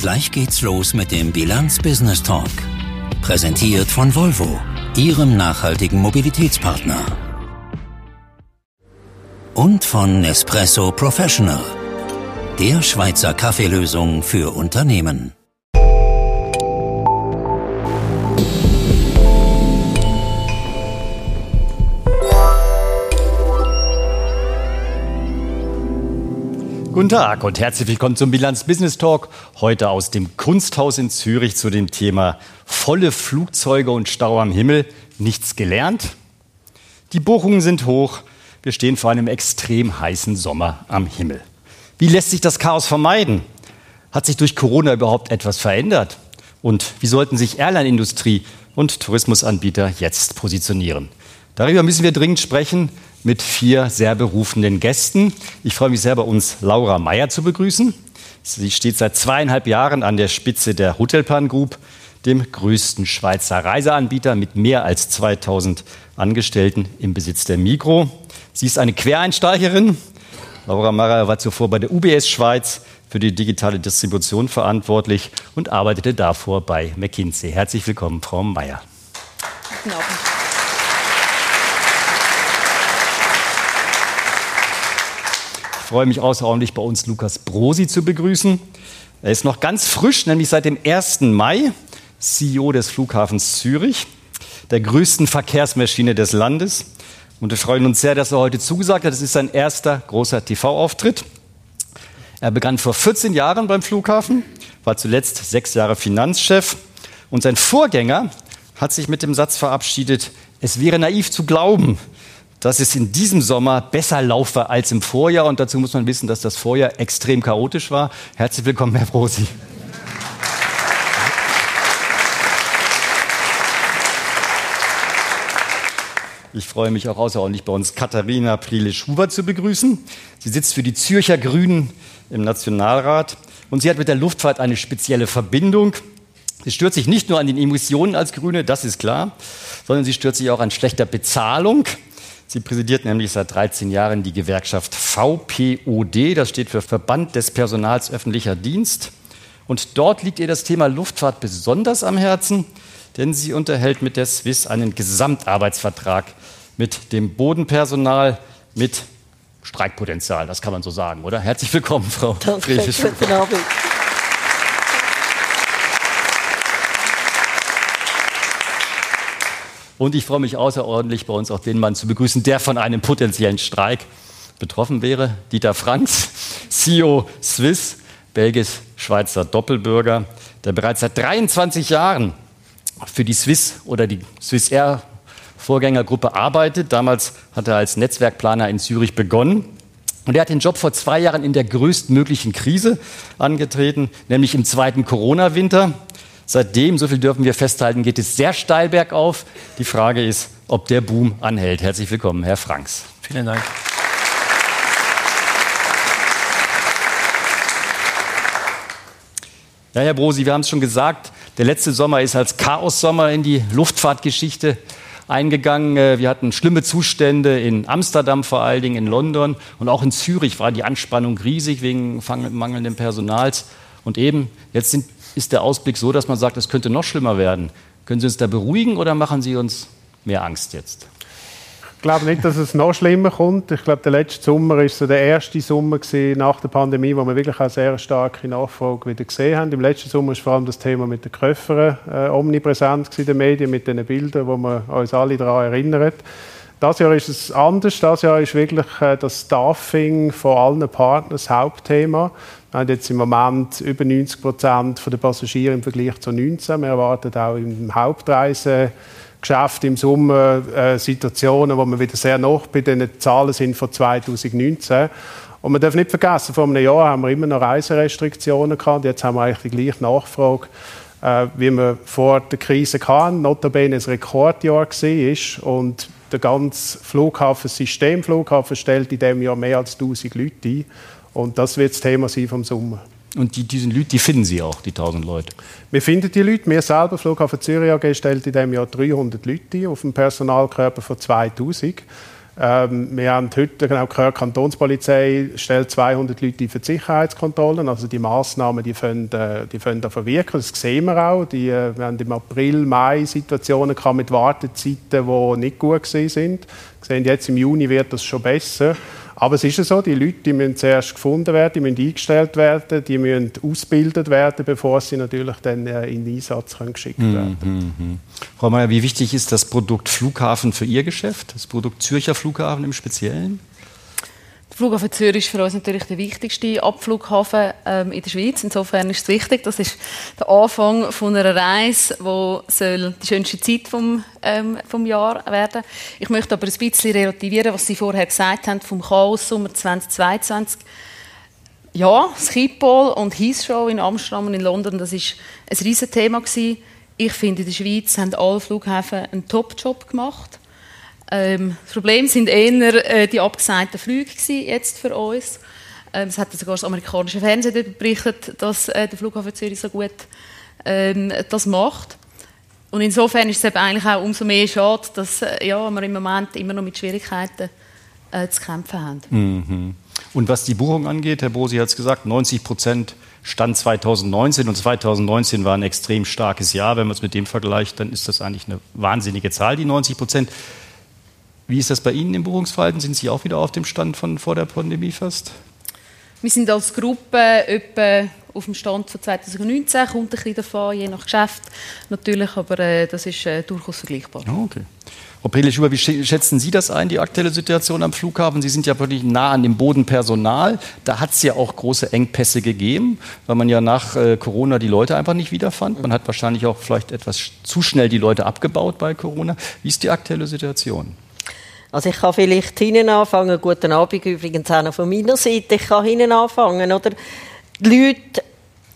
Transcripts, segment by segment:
Gleich geht's los mit dem Bilanz Business Talk. Präsentiert von Volvo, Ihrem nachhaltigen Mobilitätspartner. Und von Nespresso Professional, der Schweizer Kaffeelösung für Unternehmen. Guten Tag und herzlich willkommen zum Bilanz Business Talk. Heute aus dem Kunsthaus in Zürich zu dem Thema volle Flugzeuge und Stau am Himmel. Nichts gelernt? Die Buchungen sind hoch. Wir stehen vor einem extrem heißen Sommer am Himmel. Wie lässt sich das Chaos vermeiden? Hat sich durch Corona überhaupt etwas verändert? Und wie sollten sich Airline-Industrie und Tourismusanbieter jetzt positionieren? Darüber müssen wir dringend sprechen mit vier sehr berufenen Gästen. Ich freue mich sehr, bei uns Laura Meyer zu begrüßen. Sie steht seit zweieinhalb Jahren an der Spitze der Hotelplan Group, dem größten Schweizer Reiseanbieter mit mehr als 2000 Angestellten im Besitz der Migro. Sie ist eine Quereinsteigerin. Laura Meyer war zuvor bei der UBS Schweiz für die digitale Distribution verantwortlich und arbeitete davor bei McKinsey. Herzlich willkommen, Frau Meyer. Guten Abend. Freue mich außerordentlich, bei uns Lukas Brosi zu begrüßen. Er ist noch ganz frisch, nämlich seit dem 1. Mai CEO des Flughafens Zürich, der größten Verkehrsmaschine des Landes. Und wir freuen uns sehr, dass er heute zugesagt hat. Das ist sein erster großer TV-Auftritt. Er begann vor 14 Jahren beim Flughafen, war zuletzt sechs Jahre Finanzchef. Und sein Vorgänger hat sich mit dem Satz verabschiedet, es wäre naiv zu glauben, dass es in diesem Sommer besser laufe als im Vorjahr. Und dazu muss man wissen, dass das Vorjahr extrem chaotisch war. Herzlich willkommen, Herr Brosi. Ich freue mich auch außerordentlich bei uns Katharina Priele-Schuber zu begrüßen. Sie sitzt für die Zürcher Grünen im Nationalrat und sie hat mit der Luftfahrt eine spezielle Verbindung. Sie stört sich nicht nur an den Emissionen als Grüne, das ist klar, sondern sie stört sich auch an schlechter Bezahlung. Sie präsidiert nämlich seit 13 Jahren die Gewerkschaft VPOD, das steht für Verband des Personals öffentlicher Dienst. Und dort liegt ihr das Thema Luftfahrt besonders am Herzen, denn sie unterhält mit der Swiss einen Gesamtarbeitsvertrag mit dem Bodenpersonal, mit Streikpotenzial, das kann man so sagen, oder? Herzlich willkommen, Frau Danke, guten Abend. Und ich freue mich außerordentlich, bei uns auch den Mann zu begrüßen, der von einem potenziellen Streik betroffen wäre. Dieter Franks, CEO Swiss, belgisch-schweizer Doppelbürger, der bereits seit 23 Jahren für die Swiss oder die Swiss Air Vorgängergruppe arbeitet. Damals hat er als Netzwerkplaner in Zürich begonnen. Und er hat den Job vor zwei Jahren in der größtmöglichen Krise angetreten, nämlich im zweiten Corona-Winter. Seitdem, so viel dürfen wir festhalten, geht es sehr steil bergauf. Die Frage ist, ob der Boom anhält. Herzlich willkommen, Herr Franks. Vielen Dank. Ja, Herr Brosi, wir haben es schon gesagt, der letzte Sommer ist als Chaos-Sommer in die Luftfahrtgeschichte eingegangen. Äh, wir hatten schlimme Zustände in Amsterdam vor allen Dingen, in London und auch in Zürich war die Anspannung riesig wegen mangelndem Personals. Und eben, jetzt sind ist der Ausblick so, dass man sagt, es könnte noch schlimmer werden. Können Sie uns da beruhigen oder machen Sie uns mehr Angst jetzt? Ich glaube nicht, dass es noch schlimmer kommt. Ich glaube, der letzte Sommer war so der erste Sommer nach der Pandemie, wo wir wirklich auch sehr starke Nachfrage wieder gesehen haben. Im letzten Sommer war vor allem das Thema mit den Köffern äh, omnipräsent in den Medien, mit den Bildern, wo wir uns alle daran erinnern. Das Jahr ist es anders. Das Jahr ist wirklich äh, das Staffing von allen Partnern das Hauptthema. Wir haben jetzt im Moment über 90 Prozent der Passagiere im Vergleich zu 19. Wir erwarten auch im Hauptreisegeschäft im Sommer äh, Situationen, wo wir wieder sehr noch bei den Zahlen sind von 2019. Und man darf nicht vergessen, vor einem Jahr haben wir immer noch Reiserestriktionen gehabt. Jetzt haben wir eigentlich die gleiche Nachfrage äh, wie wir vor der Krise hatten. Notabene ein Rekordjahr war. Und der ganze Flughafensystem, Flughafen stellt in diesem Jahr mehr als 1000 Leute ein. Und das wird das Thema sein vom Sommer. Und die, diese Leute, die finden Sie auch, die 1000 Leute? Wir finden die Leute. Wir selber, Flughafen Zürich AG, stellt in diesem Jahr 300 Leute ein, auf einem Personalkörper von 2000. Ähm, wir haben heute genau gehört, die Kantonspolizei stellt 200 Leute für die Sicherheitskontrollen. Also die Massnahmen, die können, äh, die können da verwirken. Das sehen wir auch. Die, äh, wir haben im April, Mai Situationen mit Wartezeiten, die nicht gut sind. Wir sehen jetzt im Juni wird das schon besser. Aber es ist ja so, die Leute die müssen zuerst gefunden werden, die müssen eingestellt werden, die müssen ausgebildet werden, bevor sie natürlich dann äh, in den Einsatz können geschickt mhm, werden können. Mhm. Frau Mayer, wie wichtig ist das Produkt Flughafen für Ihr Geschäft, das Produkt Zürcher Flughafen im Speziellen? Flughafen Zürich ist für uns natürlich der wichtigste Abflughafen ähm, in der Schweiz. Insofern ist es wichtig. Das ist der Anfang von einer Reise, wo soll die schönste Zeit vom, ähm, vom Jahr werden. Ich möchte aber ein bisschen relativieren, was Sie vorher gesagt haben vom Chaos Sommer 2022. Ja, Schiphol und Heathrow in Amsterdam und in London, das ist ein riesen Thema. Ich finde, in der Schweiz haben alle Flughäfen einen Top-Job gemacht. Ähm, das Problem sind eher äh, die abgesagten Flüge jetzt für uns. Ähm, es hat sogar das amerikanische Fernsehen berichtet, dass äh, der Flughafen Zürich so gut ähm, das macht. Und insofern ist es eben eigentlich auch umso mehr schade, dass äh, ja, wir im Moment immer noch mit Schwierigkeiten äh, zu kämpfen haben. Mhm. Und was die Buchung angeht, Herr Bosi hat es gesagt, 90 Prozent Stand 2019 und 2019 war ein extrem starkes Jahr. Wenn man es mit dem vergleicht, dann ist das eigentlich eine wahnsinnige Zahl, die 90 Prozent. Wie ist das bei Ihnen im Buchungsverhalten? Sind Sie auch wieder auf dem Stand von vor der Pandemie fast? Wir sind als Gruppe etwa auf dem Stand von 2019, kommt ein bisschen davon, je nach Geschäft natürlich, aber äh, das ist äh, durchaus vergleichbar. Oh, okay. Frau Prele-Schuber, wie schätzen Sie das ein, die aktuelle Situation am Flughafen? Sie sind ja wirklich nah an dem Bodenpersonal. Da hat es ja auch große Engpässe gegeben, weil man ja nach äh, Corona die Leute einfach nicht wiederfand. Man hat wahrscheinlich auch vielleicht etwas zu schnell die Leute abgebaut bei Corona. Wie ist die aktuelle Situation? Also ich kann vielleicht hinten anfangen. Guten Abend übrigens auch von meiner Seite. Ich kann hinten anfangen, oder? Die Leute,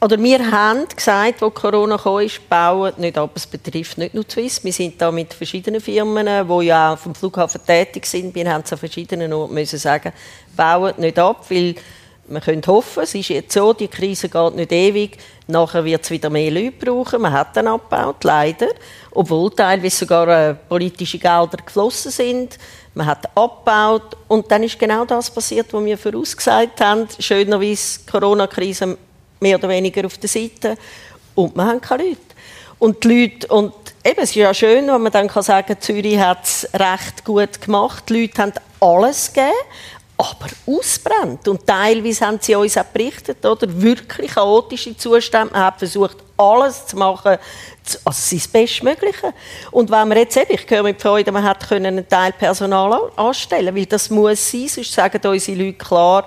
oder wir haben gesagt, wo Corona kam, bauen nicht ab. Es betrifft nicht nur Swiss. Wir sind da mit verschiedenen Firmen, die ja auch vom Flughafen tätig sind. Wir haben es an verschiedenen Orten müssen sagen, bauen nicht ab, weil wir können hoffen, es ist jetzt so, die Krise geht nicht ewig. Nachher wird es wieder mehr Leute brauchen. Man hat dann abgebaut, leider. Obwohl teilweise sogar äh, politische Gelder geflossen sind man hat abgebaut und dann ist genau das passiert, was wir vorausgesagt haben. Schönerweise Corona-Krise mehr oder weniger auf der Seite und wir haben keine Leute. Und die Leute, und eben, es ist ja schön, wenn man dann kann sagen Zürich hat es recht gut gemacht. Die Leute haben alles gegeben, aber ausbrennt. Und teilweise haben sie uns auch berichtet, oder? Wirklich chaotische Zustände. Man hat versucht, alles zu machen, also das Bestmögliche. Und wenn man jetzt eben, ich höre mit Freude, man hat einen Teil Personal anstellen weil das muss sein, sonst sagen unsere Leute klar,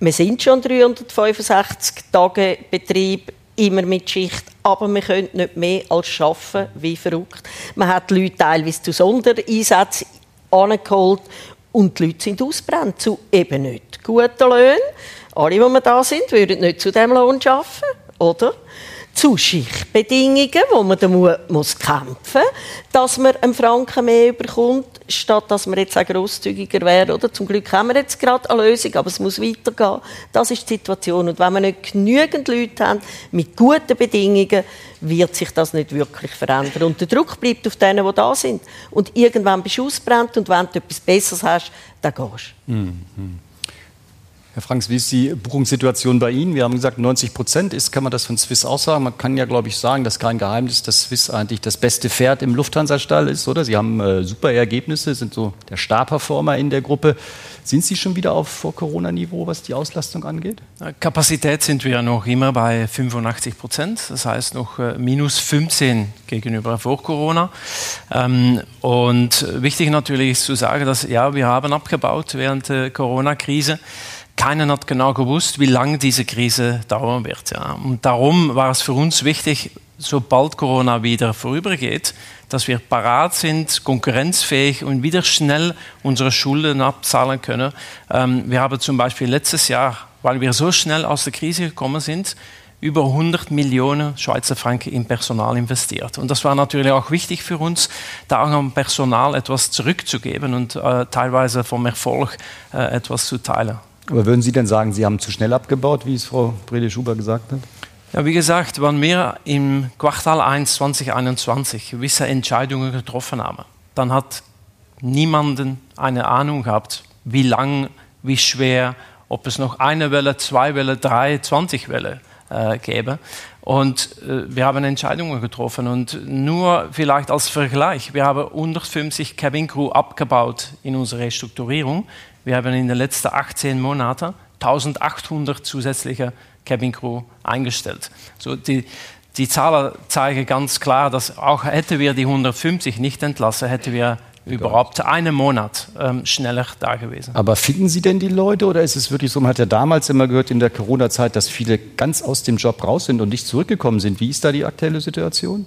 wir sind schon 365 Tage Betrieb, immer mit Schicht, aber wir können nicht mehr als arbeiten, wie verrückt. Man hat die Leute teilweise zu Sondereinsätzen angeholt und die Leute sind ausbrennt zu eben nicht guten Löhnen. Alle, die da sind, würden nicht zu diesem Lohn arbeiten, oder? Zu Schichtbedingungen, wo man dann muss kämpfen muss, dass man einen Franken mehr bekommt, statt dass man jetzt auch grosszügiger wäre. Oder? Zum Glück haben wir jetzt gerade eine Lösung, aber es muss weitergehen. Das ist die Situation. Und wenn wir nicht genügend Leute haben mit guten Bedingungen, wird sich das nicht wirklich verändern. Und der Druck bleibt auf denen, die da sind. Und irgendwann bist du ausbrennt und wenn du etwas Besseres hast, dann gehst du. Mhm. Herr Franks, wie ist die Buchungssituation bei Ihnen? Wir haben gesagt, 90 Prozent ist, kann man das von Swiss auch sagen? Man kann ja, glaube ich, sagen, dass kein Geheimnis, dass Swiss eigentlich das beste Pferd im Lufthansa-Stall ist, oder? Sie haben äh, super Ergebnisse, sind so der Star-Performer in der Gruppe. Sind Sie schon wieder auf Vor-Corona-Niveau, was die Auslastung angeht? Kapazität sind wir noch immer bei 85 Prozent, das heißt noch äh, minus 15 gegenüber vor Corona. Ähm, und wichtig natürlich ist zu sagen, dass ja, wir haben abgebaut während der Corona-Krise keiner hat genau gewusst, wie lange diese Krise dauern wird. Ja. Und darum war es für uns wichtig, sobald Corona wieder vorübergeht, dass wir parat sind, konkurrenzfähig und wieder schnell unsere Schulden abzahlen können. Ähm, wir haben zum Beispiel letztes Jahr, weil wir so schnell aus der Krise gekommen sind, über 100 Millionen Schweizer Franken in Personal investiert. Und das war natürlich auch wichtig für uns, da am Personal etwas zurückzugeben und äh, teilweise vom Erfolg äh, etwas zu teilen. Aber würden Sie denn sagen, Sie haben zu schnell abgebaut, wie es Frau Brede-Schuber gesagt hat? Ja, wie gesagt, wenn wir im Quartal 1 2021 gewisse Entscheidungen getroffen haben, dann hat niemanden eine Ahnung habt, wie lang, wie schwer, ob es noch eine Welle, zwei Welle, drei, 20 Welle äh, gäbe. Und äh, wir haben Entscheidungen getroffen. Und nur vielleicht als Vergleich, wir haben 150 Cabin Crew abgebaut in unserer Restrukturierung. Wir haben in den letzten 18 Monaten 1800 zusätzliche Cabin Crew eingestellt. So die, die Zahlen zeigen ganz klar, dass auch hätten wir die 150 nicht entlassen, hätten wir überhaupt einen Monat ähm, schneller da gewesen. Aber finden Sie denn die Leute oder ist es wirklich so, man hat ja damals immer gehört in der Corona-Zeit, dass viele ganz aus dem Job raus sind und nicht zurückgekommen sind. Wie ist da die aktuelle Situation?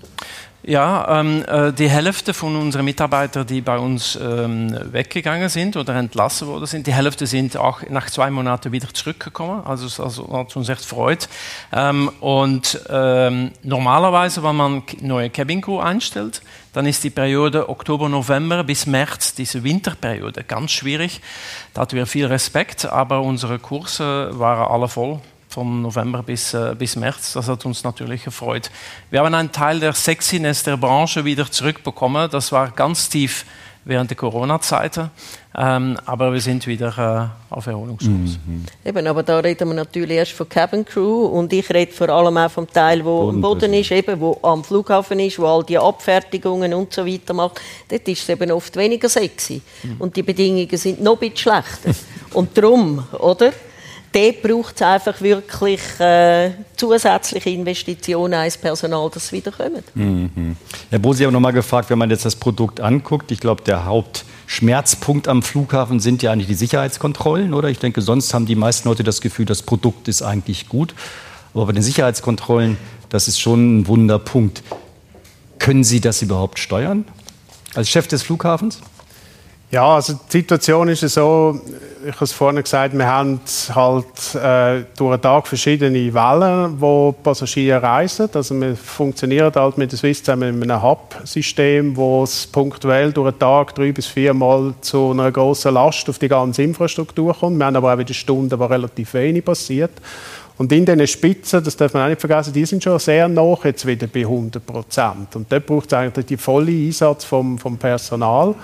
Ja, ähm, äh, die Hälfte von unseren Mitarbeitern, die bei uns ähm, weggegangen sind oder entlassen worden sind, die Hälfte sind auch nach zwei Monaten wieder zurückgekommen. Also, also hat uns echt freut. Ähm, und ähm, normalerweise, wenn man neue Cabin Crew einstellt, dann ist die Periode Oktober, November bis März, diese Winterperiode, ganz schwierig. Da hatten wir viel Respekt, aber unsere Kurse waren alle voll von November bis, äh, bis März. Das hat uns natürlich gefreut. Wir haben einen Teil der Sexiness der Branche wieder zurückbekommen. Das war ganz tief während der Corona-Zeit. Ähm, aber wir sind wieder äh, auf Erholungskurs. Mhm. Eben, aber da reden wir natürlich erst von Cabin Crew und ich rede vor allem auch vom Teil, wo am Boden ist, eben, wo am Flughafen ist, wo all die Abfertigungen und so weiter macht. Dort ist es eben oft weniger sexy mhm. und die Bedingungen sind noch ein bisschen schlechter. und darum, oder? Dort braucht es einfach wirklich äh, zusätzliche Investitionen ins Personal, das wiederkommt. Mhm. Herr Bo, Sie haben noch mal gefragt, wenn man jetzt das Produkt anguckt, ich glaube, der Hauptschmerzpunkt am Flughafen sind ja eigentlich die Sicherheitskontrollen, oder? Ich denke, sonst haben die meisten Leute das Gefühl, das Produkt ist eigentlich gut. Aber bei den Sicherheitskontrollen, das ist schon ein Wunderpunkt. Können Sie das überhaupt steuern als Chef des Flughafens? Ja, also die Situation ist so, ich habe es vorhin gesagt, wir haben halt äh, durch den Tag verschiedene Wellen, wo Passagiere reisen. Also wir funktionieren halt mit der Swiss zusammen in einem Hub-System, wo es punktuell durch den Tag drei bis viermal zu einer großen Last auf die ganze Infrastruktur kommt. Wir haben aber auch wieder Stunden, wo relativ wenig passiert. Und in diesen Spitzen, das darf man auch nicht vergessen, die sind schon sehr nah jetzt wieder bei 100 Prozent. Und dort braucht es eigentlich den vollen Einsatz vom, vom Personal.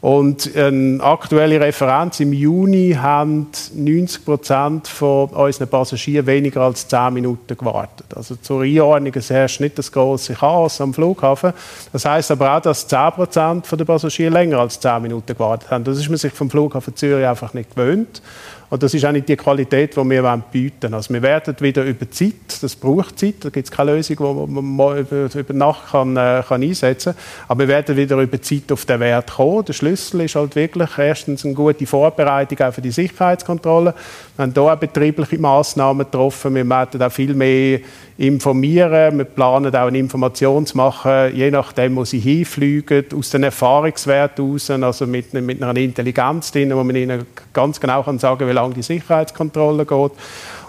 Und eine aktuelle Referenz im Juni haben 90 Prozent von unseren Passagieren weniger als 10 Minuten gewartet. Also zur Einordnung, es herrscht nicht das große Chaos am Flughafen. Das heißt aber auch, dass 10 Prozent der Passagiere länger als 10 Minuten gewartet haben. Das ist man sich vom Flughafen Zürich einfach nicht gewöhnt. Und das ist auch nicht die Qualität, die wir bieten wollen. Also wir werden wieder über Zeit, das braucht Zeit, da gibt es keine Lösung, die man über, über Nacht kann, äh, kann einsetzen kann. Aber wir werden wieder über Zeit auf den Wert kommen. Der Schlüssel ist halt wirklich erstens eine gute Vorbereitung auch für die Sicherheitskontrolle. Wir haben hier auch betriebliche Massnahmen getroffen. Wir werden auch viel mehr informieren. Wir planen auch eine Information zu machen, je nachdem, wo sie hinfliegen, aus den Erfahrungswerten heraus, also mit, mit einer Intelligenz drin, wo man ihnen ganz genau kann sagen kann, wie lange die Sicherheitskontrolle geht.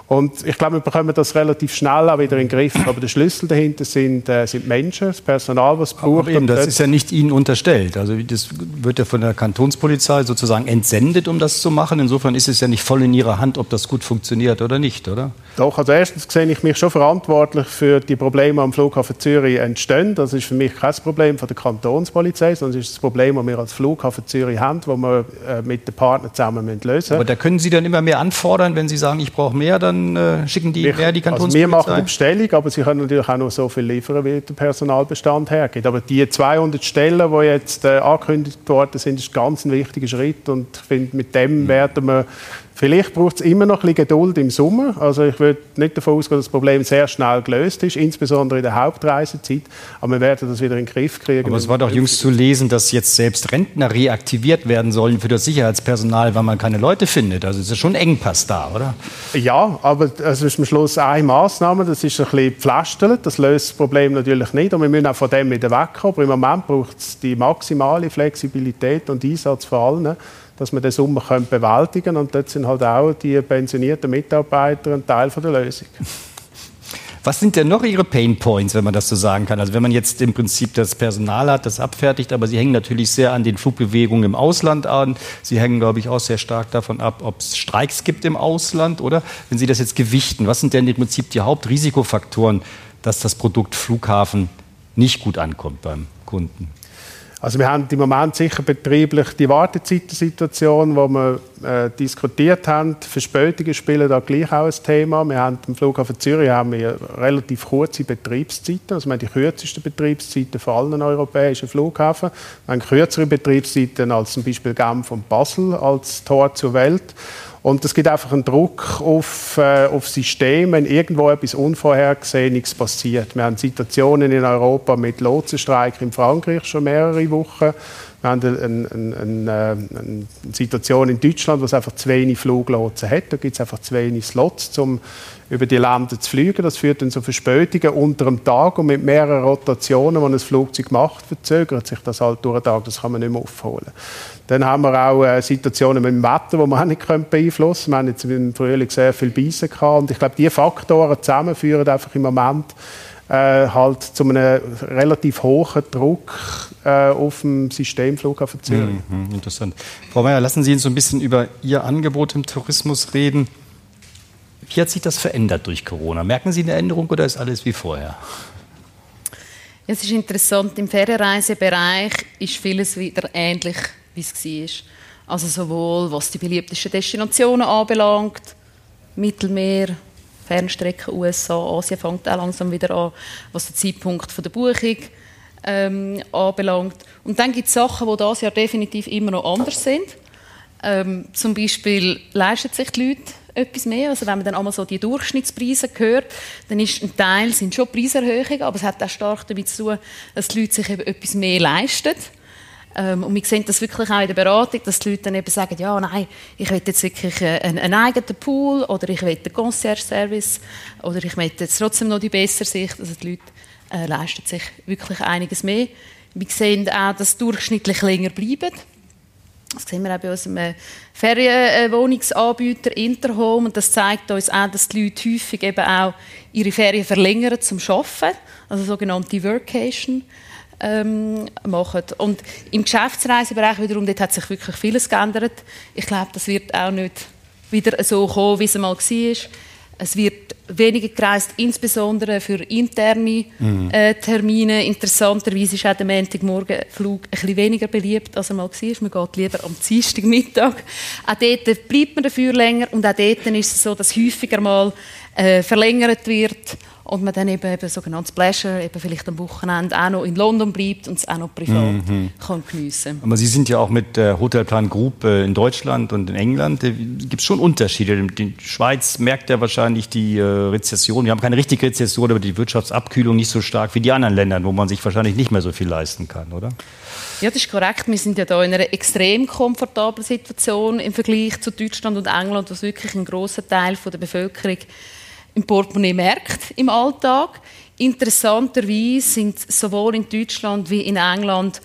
Und ich glaube, wir bekommen das relativ schnell auch wieder in den Griff. Aber der Schlüssel dahinter sind, äh, sind Menschen, das Personal, was braucht. Aber eben, das ist ja nicht Ihnen unterstellt. Also das wird ja von der Kantonspolizei sozusagen entsendet, um das zu machen. Insofern ist es ja nicht voll in Ihrer Hand, ob das gut funktioniert oder nicht, oder? Doch, also erstens sehe ich mich schon verantwortlich für die Probleme am Flughafen Zürich entstehen. Das ist für mich kein Problem von der Kantonspolizei, sondern es ist das Problem, das wir als Flughafen Zürich haben, das wir äh, mit den Partnern zusammen lösen müssen. Aber da können Sie dann immer mehr anfordern, wenn Sie sagen, ich brauche mehr, dann äh, schicken die mehr die Kantonspolizei? Also wir machen die Bestellung, aber sie können natürlich auch nur so viel liefern, wie der Personalbestand hergibt. Aber die 200 Stellen, die jetzt äh, angekündigt worden sind, ist ganz ein wichtiger Schritt und ich finde, mit dem mhm. werden wir Vielleicht braucht es immer noch ein bisschen Geduld im Sommer. Also ich würde nicht davon ausgehen, dass das Problem sehr schnell gelöst ist, insbesondere in der Hauptreisezeit. Aber wir werden das wieder in den Griff kriegen. Aber es war doch jüngst zu lesen, dass jetzt selbst Rentner reaktiviert werden sollen für das Sicherheitspersonal, weil man keine Leute findet. Also es ist schon Engpass da, oder? Ja, aber es ist am Schluss eine Maßnahme. Das ist ein bisschen pflastert. Das löst das Problem natürlich nicht. Und wir müssen auch von dem wieder wegkommen. Aber im Moment braucht es die maximale Flexibilität und Einsatz von allen dass wir den Sommer bewältigen können. Und dort sind halt auch die pensionierten Mitarbeiter ein Teil von der Lösung. Was sind denn noch Ihre Pain Points, wenn man das so sagen kann? Also wenn man jetzt im Prinzip das Personal hat, das abfertigt, aber Sie hängen natürlich sehr an den Flugbewegungen im Ausland an. Sie hängen, glaube ich, auch sehr stark davon ab, ob es Streiks gibt im Ausland, oder? Wenn Sie das jetzt gewichten, was sind denn im Prinzip die Hauptrisikofaktoren, dass das Produkt Flughafen nicht gut ankommt beim Kunden? Also wir haben im Moment sicher betrieblich die Wartezeitensituation, wo wir äh, diskutiert haben. Verspätungen spielen da gleich auch ein Thema. Wir haben am Flughafen Zürich haben wir relativ kurze Betriebszeiten. Also wir haben die kürzesten Betriebszeiten von allen europäischen Flughäfen. Wir haben kürzere Betriebszeiten als zum Beispiel Genf und Basel als Tor zur Welt. Und es gibt einfach einen Druck auf, äh, auf Systeme, wenn irgendwo etwas Unvorhergesehenes passiert. Wir haben Situationen in Europa mit Lotsenstreik in Frankreich schon mehrere Wochen. Wir haben eine, eine, eine, Situation in Deutschland, wo es einfach zu wenig Fluglotsen hat. Da gibt es einfach zu wenig Slots, um über die Länder zu fliegen. Das führt dann zu Verspätungen unter dem Tag und mit mehreren Rotationen, die ein Flugzeug macht, verzögert sich das halt durch den Tag. Das kann man nicht mehr aufholen. Dann haben wir auch äh, Situationen mit dem Wetter, die wir auch nicht beeinflussen können. Wir haben jetzt im Frühling sehr viel Beißen gehabt. Und ich glaube, diese Faktoren zusammen führen einfach im Moment äh, halt zu einem relativ hohen Druck äh, auf dem System Flughafen Zürich. Mhm, interessant. Frau Mayer, lassen Sie uns so ein bisschen über Ihr Angebot im Tourismus reden. Wie hat sich das verändert durch Corona? Merken Sie eine Änderung oder ist alles wie vorher? Es ist interessant, im Ferienreisebereich ist vieles wieder ähnlich, wie es war. Also sowohl was die beliebtesten Destinationen anbelangt, Mittelmeer, Fernstrecken USA, Asien fängt auch langsam wieder an, was den Zeitpunkt der Buchung ähm, anbelangt. Und dann gibt es Sachen, die dieses Jahr definitiv immer noch anders sind. Ähm, zum Beispiel leisten sich die Leute etwas mehr. Also wenn man dann einmal so die Durchschnittspreise hört, dann ist ein Teil sind schon Preiserhöhungen, aber es hat auch stark damit zu tun, dass die Leute sich eben etwas mehr leisten. Ähm, und wir sehen das wirklich auch in der Beratung, dass die Leute dann eben sagen, ja, nein, ich will jetzt wirklich äh, einen, einen eigenen Pool oder ich will den Concierge-Service oder ich will jetzt trotzdem noch die bessere Sicht. Also die Leute äh, leisten sich wirklich einiges mehr. Wir sehen auch, dass durchschnittlich länger bleiben. Das sehen wir auch bei unserem Ferienwohnungsanbieter Interhome. Und das zeigt uns auch, dass die Leute häufig eben auch ihre Ferien verlängern zum Arbeiten, also sogenannte Workation ähm, machen. Und im Geschäftsreisebereich wiederum, dort hat sich wirklich vieles geändert. Ich glaube, das wird auch nicht wieder so kommen, wie es mal war. Es wird weniger gereist, insbesondere für interne mhm. äh, Termine. Interessanterweise ist auch der Montagmorgenflug ein bisschen weniger beliebt, als er mal war. Man geht lieber am Dienstagmittag. Auch dort bleibt man dafür länger und auch dort ist es so, dass häufiger mal äh, verlängert wird und man dann eben, eben sogenanntes Pleasure, eben vielleicht am Wochenende auch noch in London bleibt und es auch noch privat mhm. kann geniessen Aber Sie sind ja auch mit der Hotelplan Group äh, in Deutschland und in England. Da gibt es schon Unterschiede. Die Schweiz merkt ja wahrscheinlich die äh, Rezession. Wir haben keine richtige Rezession, aber die Wirtschaftsabkühlung nicht so stark wie die anderen Länder, wo man sich wahrscheinlich nicht mehr so viel leisten kann, oder? Ja, das ist korrekt. Wir sind ja da in einer extrem komfortablen Situation im Vergleich zu Deutschland und England, wo wirklich ein großer Teil der Bevölkerung im Portemonnaie merkt im Alltag. Interessanterweise sind sowohl in Deutschland wie in England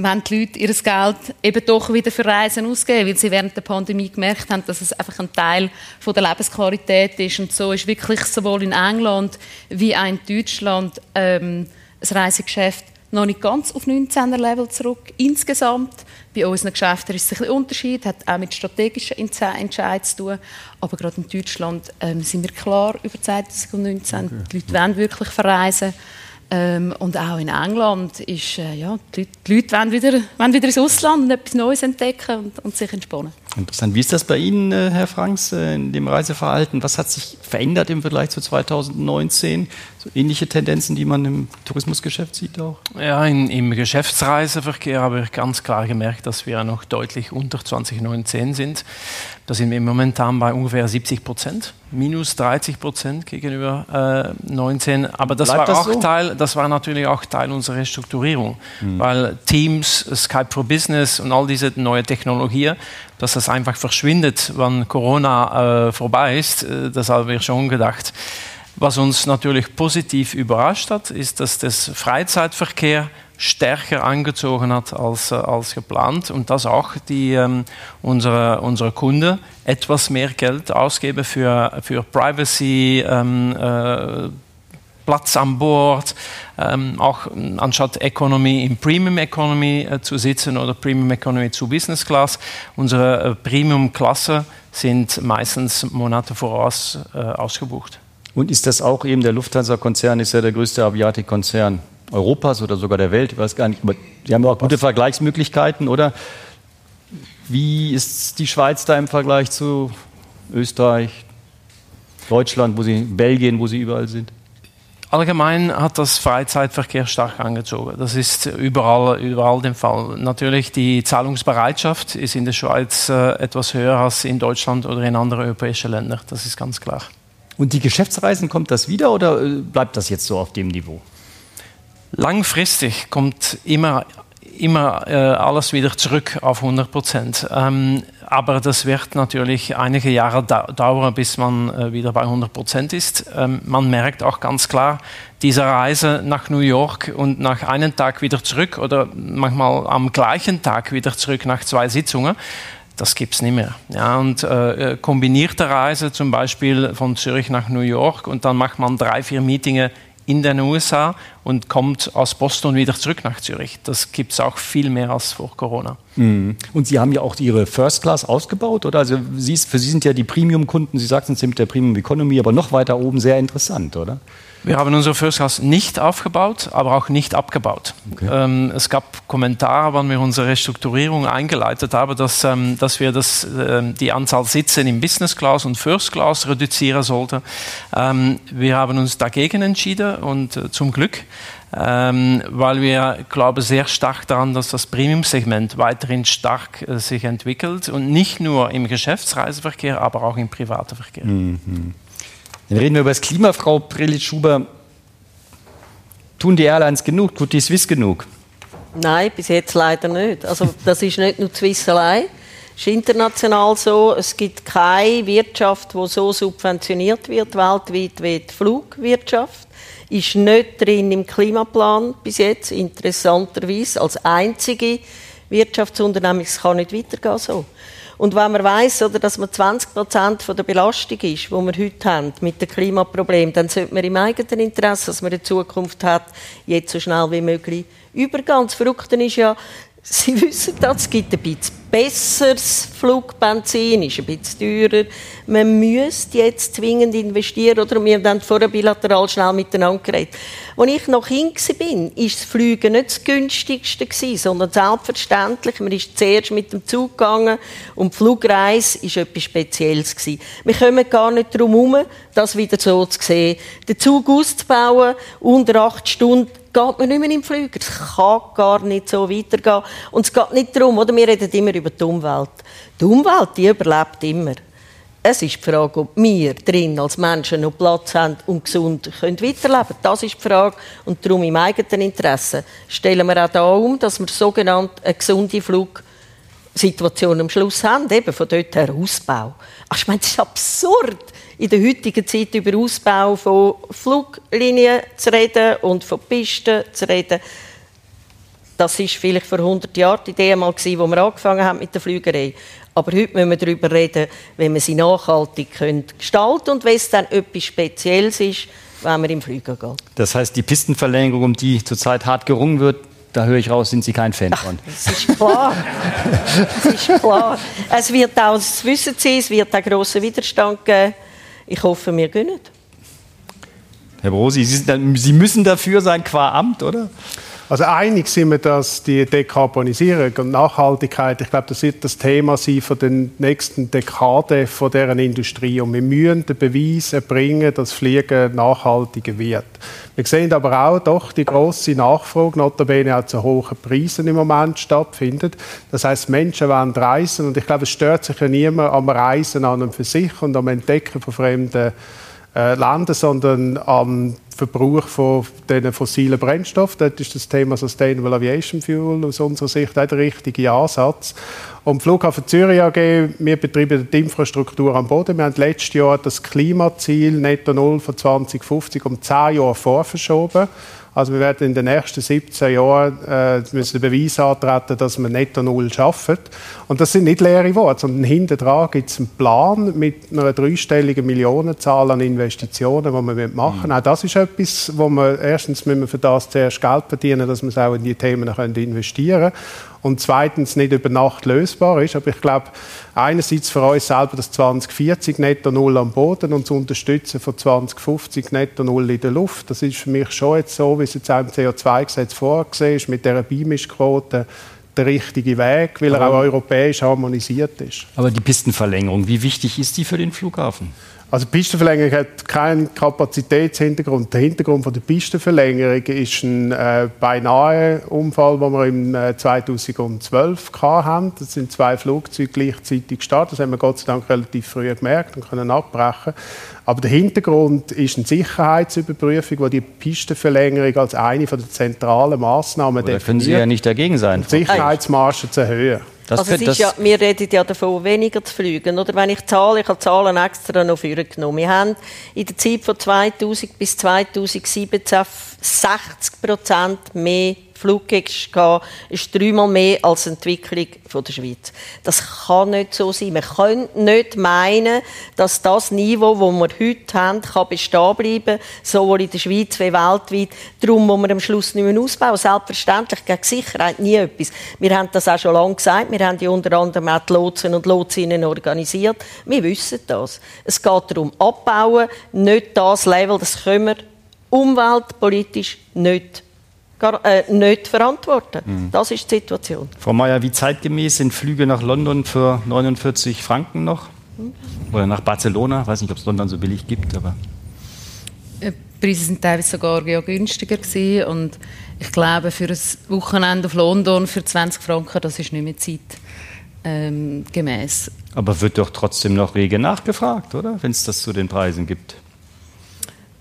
wenn die Leute ihr Geld eben doch wieder für Reisen ausgeben, weil sie während der Pandemie gemerkt haben, dass es einfach ein Teil von der Lebensqualität ist. Und so ist wirklich sowohl in England wie auch in Deutschland ähm, das Reisegeschäft noch nicht ganz auf 19er Level zurück insgesamt. Bei unseren Geschäften ist es ein bisschen Unterschied, hat auch mit strategischen Entscheidungen zu tun. Aber gerade in Deutschland ähm, sind wir klar über 2019. Okay. Die Leute wollen wirklich verreisen. Ähm, und auch in England ist, äh, ja, die Leute, die Leute wollen, wieder, wollen wieder ins Ausland und etwas Neues entdecken und, und, sich entspannen. Interessant. Wie ist das bei Ihnen, äh, Herr Franks, äh, in dem Reiseverhalten? Was hat sich verändert im Vergleich zu 2019? So ähnliche Tendenzen, die man im Tourismusgeschäft sieht auch? Ja, in, im Geschäftsreiseverkehr habe ich ganz klar gemerkt, dass wir noch deutlich unter 2019 sind. Da sind wir momentan bei ungefähr 70 Prozent, minus 30 Prozent gegenüber äh, 19. Aber das Bleibt war das auch so? Teil, das war natürlich auch Teil unserer Restrukturierung, mhm. weil Teams, Skype for Business und all diese neue Technologie, dass das einfach verschwindet, wenn Corona äh, vorbei ist. Äh, das haben wir schon gedacht. Was uns natürlich positiv überrascht hat, ist, dass das Freizeitverkehr stärker angezogen hat als, äh, als geplant und dass auch die, ähm, unsere, unsere Kunden etwas mehr Geld ausgeben für, für Privacy, ähm, äh, Platz an Bord, ähm, auch anstatt Economy in Premium Economy äh, zu sitzen oder Premium Economy zu Business Class. Unsere äh, Premium-Klasse sind meistens Monate voraus äh, ausgebucht. Und ist das auch eben der Lufthansa-Konzern, ist ja der größte Aviatik-Konzern Europas oder sogar der Welt, ich weiß gar nicht, aber Sie haben auch gute Vergleichsmöglichkeiten, oder? Wie ist die Schweiz da im Vergleich zu Österreich, Deutschland, wo Sie, Belgien, wo Sie überall sind? Allgemein hat das Freizeitverkehr stark angezogen. Das ist überall, überall der Fall. Natürlich die Zahlungsbereitschaft ist in der Schweiz äh, etwas höher als in Deutschland oder in anderen europäischen Ländern. Das ist ganz klar. Und die Geschäftsreisen, kommt das wieder oder äh, bleibt das jetzt so auf dem Niveau? Langfristig kommt immer, immer äh, alles wieder zurück auf 100 Prozent. Ähm, aber das wird natürlich einige Jahre dauern, bis man äh, wieder bei 100 Prozent ist. Ähm, man merkt auch ganz klar, diese Reise nach New York und nach einem Tag wieder zurück oder manchmal am gleichen Tag wieder zurück nach zwei Sitzungen, das gibt es nicht mehr. Ja, und äh, kombinierte Reise zum Beispiel von Zürich nach New York und dann macht man drei, vier Meetings in den USA und kommt aus Boston wieder zurück nach Zürich. Das gibt es auch viel mehr als vor Corona. Mhm. Und Sie haben ja auch Ihre First Class ausgebaut, oder? Also Sie, für Sie sind ja die Premium-Kunden, Sie sagten es mit der Premium Economy, aber noch weiter oben sehr interessant, oder? Wir haben unsere First Class nicht aufgebaut, aber auch nicht abgebaut. Okay. Ähm, es gab Kommentare, wann wir unsere Restrukturierung eingeleitet haben, dass, ähm, dass wir das, äh, die Anzahl Sitze im Business Class und First Class reduzieren sollten. Ähm, wir haben uns dagegen entschieden und äh, zum Glück. Ähm, weil wir glauben sehr stark daran, dass das Premium-Segment weiterhin stark äh, sich entwickelt und nicht nur im Geschäftsreiseverkehr, aber auch im privaten Verkehr. Mhm. Dann reden wir über das Klima, Frau Prelitsch-Schuber. Tun die Airlines genug? Tut die Swiss genug? Nein, bis jetzt leider nicht. Also das ist nicht nur die Swiss allein. Es ist international so. Es gibt keine Wirtschaft, die so subventioniert wird weltweit wie die Flugwirtschaft. Ist nicht drin im Klimaplan bis jetzt, interessanterweise. Als einzige Wirtschaftsunternehmung, es kann nicht weitergehen so. Und wenn man weiß, oder, dass man 20 Prozent der Belastung ist, die wir heute haben mit dem Klimaproblem, dann sollte man im eigenen Interesse, dass man eine Zukunft hat, jetzt so schnell wie möglich übergehen. Das Verrückte ist ja, Sie wissen das, es gibt ein bisschen besseres Flugbenzin, ist ein bisschen teurer. Man müsste jetzt zwingend investieren, oder wir haben vorher bilateral schnell miteinander geredet. Als ich noch hin bin, war das Fliegen nicht das günstigste, sondern selbstverständlich, man ist zuerst mit dem Zug gegangen und die Flugreise war etwas Spezielles. Wir kommen gar nicht darum herum, das wieder so zu sehen. Den Zug auszubauen, unter acht Stunden, geht man nicht mehr im Flüger. Es kann gar nicht so weitergehen. Und es geht nicht darum, oder? Wir reden immer über die Umwelt. Die Umwelt, die überlebt immer. Es ist die Frage, ob wir drin als Menschen noch Platz haben und gesund können weiterleben können. Das ist die Frage. Und darum im eigenen Interesse stellen wir auch da um, dass wir sogenannte eine gesunde Flugsituation am Schluss haben. Eben von dort her Ausbau. Ach, ich meine, das ist absurd in der heutigen Zeit über Ausbau von Fluglinien zu reden und von Pisten zu reden. Das ist vielleicht vor 100 Jahren die Idee mal gewesen, wo wir angefangen haben mit der Flügerei. Aber heute müssen wir darüber reden, wie wir sie nachhaltig gestalten können und wenn es dann etwas Spezielles ist, wenn man im Flüger geht. Das heißt, die Pistenverlängerung, um die zurzeit hart gerungen wird, da höre ich raus, sind Sie kein Fan von. Das ist klar. das ist klar. Es wird auch, das wissen Sie, es wird auch grossen Widerstand geben. Ich hoffe, wir gönnen. Herr Brosi, Sie, Sie müssen dafür sein qua Amt, oder? Also einig sind wir, dass die Dekarbonisierung und Nachhaltigkeit, ich glaube, das wird das Thema sein von den nächsten Dekaden von deren Industrie. Und wir müssen den Beweis erbringen, dass Fliegen nachhaltiger wird. Wir sehen aber auch doch die große Nachfrage, notabene auch zu hohen Preisen im Moment stattfindet. Das heißt, Menschen wollen reisen und ich glaube, es stört sich ja niemand am Reisen an und für sich und am Entdecken von fremden äh, Ländern, sondern am Verbrauch von diesen fossilen Brennstoffen. Dort ist das Thema Sustainable Aviation Fuel aus unserer Sicht auch der richtige Ansatz. Und Flughafen Zürich AG, wir betreiben die Infrastruktur am Boden. Wir haben letztes Jahr das Klimaziel Netto Null von 2050 um zehn Jahre vorverschoben. Also wir werden in den nächsten 17 Jahren äh, müssen den Beweis antreten, dass wir netto null schaffen. Und das sind nicht leere Worte, sondern hinten dran gibt es einen Plan mit einer dreistelligen Millionenzahl an Investitionen, die wir machen. Mhm. Auch das ist etwas, wo man erstens müssen wir für das zuerst Geld verdienen, dass wir es auch in die Themen können investieren können und zweitens nicht über Nacht lösbar ist. Aber ich glaube, einerseits für uns selber das 2040 netto null am Boden und zu unterstützen von 2050 netto null in der Luft. Das ist für mich schon jetzt so, wie es jetzt auch im CO2-Gesetz vorgesehen ist, mit dieser Beimischquote der richtige Weg, weil er auch europäisch harmonisiert ist. Aber die Pistenverlängerung, wie wichtig ist die für den Flughafen? Also die Pistenverlängerung hat keinen Kapazitätshintergrund. Der Hintergrund von der Pistenverlängerung ist ein äh, beinahe Unfall, den wir im äh, 2012 hatten. Das sind zwei Flugzeuge gleichzeitig gestartet. Das haben wir Gott sei Dank relativ früh gemerkt und können abbrechen. Aber der Hintergrund ist eine Sicherheitsüberprüfung, wo die Pistenverlängerung als eine der zentralen Maßnahmen definiert. Da können Sie ja nicht dagegen sein. Die Sicherheitsmarge zu erhöhen. Das also es ist ja, wir reden ja davon, weniger zu fliegen. Oder wenn ich zahle, ich habe Zahlen extra noch vorgenommen. Wir haben in der Zeit von 2000 bis 2017 60 Prozent mehr Fluggäste gehabt, ist dreimal mehr als die Entwicklung der Schweiz. Das kann nicht so sein. Man kann nicht meinen, dass das Niveau, das wir heute haben, kann bestehen bleiben, sowohl in der Schweiz wie weltweit. Darum muss man am Schluss nicht mehr ausbauen. Selbstverständlich gegen Sicherheit nie etwas. Wir haben das auch schon lange gesagt. Wir haben ja unter anderem auch die Lotsen und Lotsinnen organisiert. Wir wissen das. Es geht darum, abbauen, nicht das Level, das können wir umweltpolitisch nicht gar, äh, nicht verantworten. Mhm. Das ist die Situation. Frau Mayer, wie zeitgemäß sind Flüge nach London für 49 Franken noch? Mhm. Oder nach Barcelona? Ich weiß nicht, ob es London so billig gibt, aber... Die äh, Preise sind teilweise sogar ja günstiger gewesen und ich glaube, für ein Wochenende auf London für 20 Franken, das ist nicht mehr zeitgemäß. Ähm, aber wird doch trotzdem noch rege nachgefragt, oder? Wenn es das zu den Preisen gibt.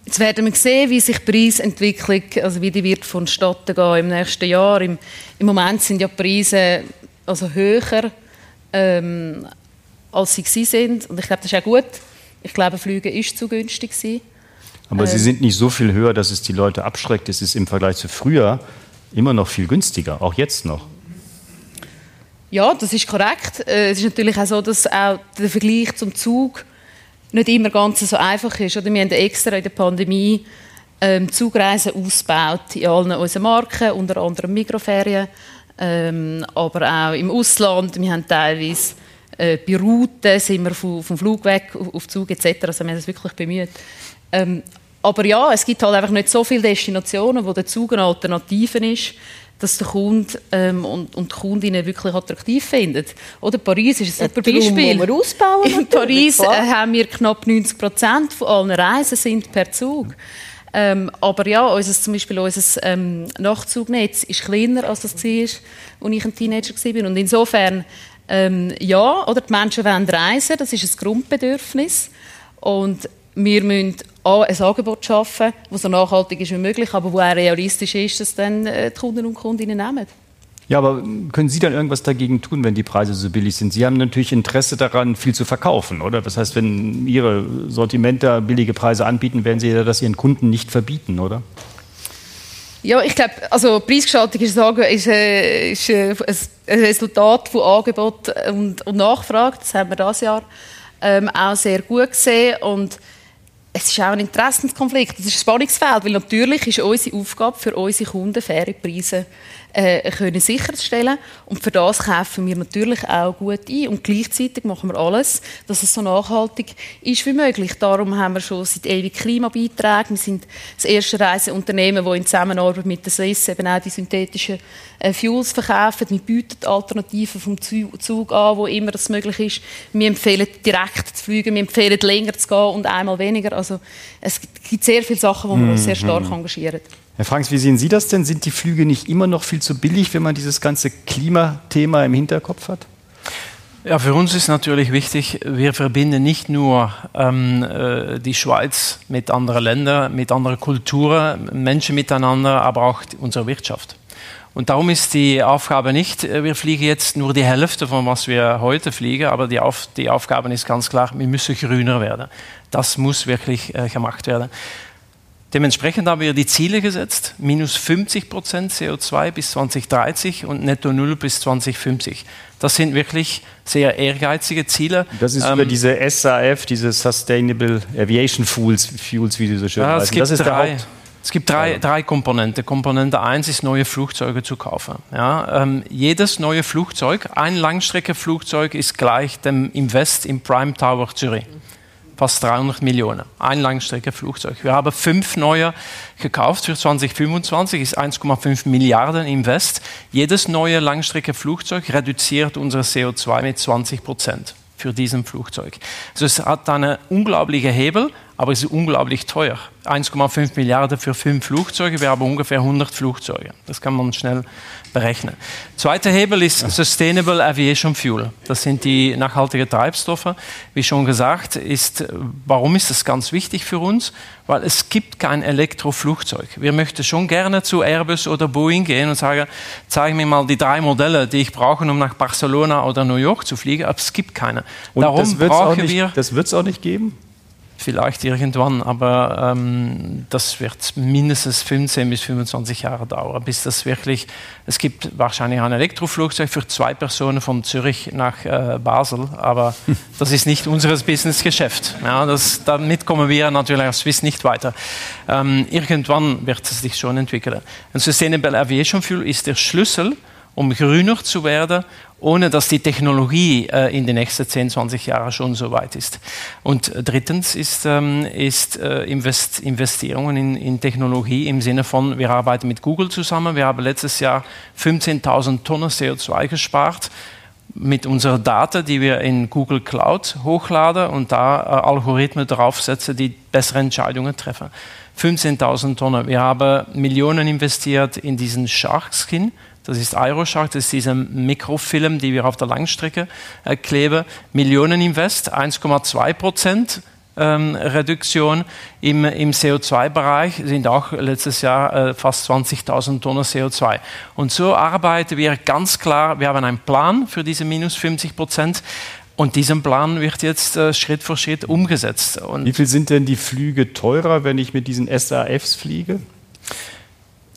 Jetzt werden wir sehen, wie sich die Preisentwicklung, also wie die wird vonstatten gehen im nächsten Jahr. Im, Im, Moment sind ja die Preise also höher, ähm, als sie sind. Und ich glaube, das ist auch gut. Ich glaube, Flüge ist zu günstig gewesen. Aber ähm, sie sind nicht so viel höher, dass es die Leute abschreckt. Es ist im Vergleich zu früher immer noch viel günstiger, auch jetzt noch. Ja, das ist korrekt. Äh, es ist natürlich auch so, dass auch der Vergleich zum Zug nicht immer ganz so einfach ist. Oder wir haben extra in der Pandemie ähm, Zugreisen ausgebaut in allen unseren Marken, unter anderem Mikroferien, ähm, aber auch im Ausland. Wir haben teilweise äh, bei Routen sind wir vom, vom Flug weg auf, auf Zug etc. Also wir haben das wirklich bemüht. Ähm, aber ja, es gibt halt einfach nicht so viele Destinationen, wo der Zug eine Alternative ist dass der Kunde ähm, und, und die Kundinnen wirklich attraktiv finden. Oder Paris ist ein super Beispiel. Wir ausbauen, In Paris äh, haben wir knapp 90 Prozent von allen Reisen sind per Zug. Ähm, aber ja, unser, zum Beispiel unser ähm, Nachtzugnetz ist kleiner, als das war, als ich ein Teenager war. Und insofern, ähm, ja, oder die Menschen wollen reisen, das ist ein Grundbedürfnis. Und wir müssen ein Angebot schaffen, das so nachhaltig ist wie möglich, aber wo auch realistisch ist, dass dann äh, die Kunden und Kundinnen nehmen. Ja, aber können Sie dann irgendwas dagegen tun, wenn die Preise so billig sind? Sie haben natürlich Interesse daran, viel zu verkaufen, oder? Das heißt, wenn Ihre Sortimenter billige Preise anbieten, werden Sie das Ihren Kunden nicht verbieten, oder? Ja, ich glaube, also Preisgestaltung ist, ist, äh, ist äh, ein Resultat von Angebot und, und Nachfrage. Das haben wir dieses Jahr ähm, auch sehr gut gesehen. Und es ist auch ein Interessenskonflikt, es ist ein Spannungsfeld, weil natürlich ist unsere Aufgabe für unsere Kunden faire Preise äh, können sicherstellen und für das kaufen wir natürlich auch gut ein und gleichzeitig machen wir alles, dass es so nachhaltig ist wie möglich. Darum haben wir schon seit ewig Klimabeiträge. Wir sind das erste Reiseunternehmen, das in Zusammenarbeit mit der Swiss eben auch die synthetischen äh, Fuels verkaufen. Wir bieten Alternativen vom Zug an, wo immer das möglich ist. Wir empfehlen direkt zu fliegen, wir empfehlen länger zu gehen und einmal weniger. Also es gibt sehr viele Sachen, wo wir uns sehr stark mhm. engagieren. Herr Franks, wie sehen Sie das denn? Sind die Flüge nicht immer noch viel zu billig, wenn man dieses ganze Klimathema im Hinterkopf hat? Ja, für uns ist natürlich wichtig, wir verbinden nicht nur ähm, äh, die Schweiz mit anderen Ländern, mit anderen Kulturen, Menschen miteinander, aber auch unsere Wirtschaft. Und darum ist die Aufgabe nicht, äh, wir fliegen jetzt nur die Hälfte von was wir heute fliegen, aber die, Auf die Aufgabe ist ganz klar, wir müssen grüner werden. Das muss wirklich äh, gemacht werden. Dementsprechend haben wir die Ziele gesetzt, minus 50 Prozent CO2 bis 2030 und netto null bis 2050. Das sind wirklich sehr ehrgeizige Ziele. Das ist ähm, über diese SAF, diese Sustainable Aviation Fuels, Fuels wie du so schön ja, es gibt drei, es gibt drei, drei Komponenten. Komponente 1 ist, neue Flugzeuge zu kaufen. Ja, ähm, jedes neue Flugzeug, ein Langstreckeflugzeug ist gleich dem Invest im Prime Tower Zürich fast 300 Millionen. Ein Langstreckeflugzeug. Wir haben fünf neue gekauft für 2025, ist 1,5 Milliarden Invest. Jedes neue Langstreckeflugzeug reduziert unser CO2 mit 20 Prozent für diesen Flugzeug. Also es hat einen unglaublichen Hebel, aber es ist unglaublich teuer. 1,5 Milliarden für fünf Flugzeuge, wir haben ungefähr 100 Flugzeuge. Das kann man schnell berechnen. Zweiter Hebel ist Sustainable Aviation Fuel. Das sind die nachhaltigen Treibstoffe. Wie schon gesagt, ist, warum ist das ganz wichtig für uns? Weil es gibt kein Elektroflugzeug. Wir möchten schon gerne zu Airbus oder Boeing gehen und sagen, zeig mir mal die drei Modelle, die ich brauche, um nach Barcelona oder New York zu fliegen, aber es gibt keine. Und Darum brauchen nicht, wir... Das wird es auch nicht geben? Vielleicht irgendwann, aber ähm, das wird mindestens 15 bis 25 Jahre dauern, bis das wirklich, es gibt wahrscheinlich ein Elektroflugzeug für zwei Personen von Zürich nach äh, Basel, aber das ist nicht unser Businessgeschäft. Ja, das, damit kommen wir natürlich als Swiss nicht weiter. Ähm, irgendwann wird es sich schon entwickeln. Ein Sustainable Aviation Fuel ist der Schlüssel, um grüner zu werden ohne dass die Technologie äh, in den nächsten 10, 20 Jahren schon so weit ist. Und drittens ist, ähm, ist äh, Invest Investierungen in, in, Technologie im Sinne von, wir arbeiten mit Google zusammen. Wir haben letztes Jahr 15.000 Tonnen CO2 gespart mit unserer Daten, die wir in Google Cloud hochladen und da äh, Algorithmen draufsetzen, die bessere Entscheidungen treffen. 15.000 Tonnen. Wir haben Millionen investiert in diesen Shark Skin. Das ist Aeroshark, das ist dieser Mikrofilm, den wir auf der Langstrecke äh, kleben. Millionen Invest, 1,2 Prozent. Ähm, Reduktion im, im CO2-Bereich sind auch letztes Jahr äh, fast 20.000 Tonnen CO2. Und so arbeiten wir ganz klar, wir haben einen Plan für diese minus 50 Prozent. Und diesen Plan wird jetzt äh, Schritt für Schritt umgesetzt. Und Wie viel sind denn die Flüge teurer, wenn ich mit diesen SAFs fliege?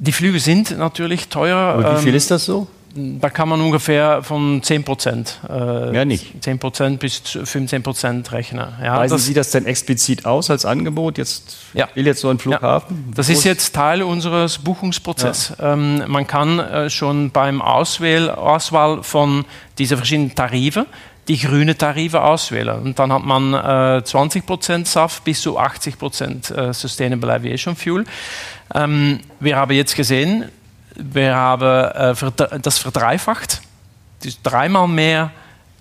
Die Flüge sind natürlich teurer. Und wie viel ähm, ist das so? Da kann man ungefähr von 10 Prozent, äh, ja, nicht. 10 Prozent bis 15 Prozent rechnen. Ja, Weisen das, Sie das denn explizit aus als Angebot? Jetzt ja. will jetzt so ein Flughafen? Ja. Das ist jetzt Teil unseres Buchungsprozesses. Ähm, man kann äh, schon beim Auswähl, Auswahl von diesen verschiedenen Tarifen die grünen Tarife auswählen. Und dann hat man äh, 20% SAF bis zu 80% äh, Sustainable Aviation Fuel. Ähm, wir haben jetzt gesehen, wir haben äh, das verdreifacht. Dreimal mehr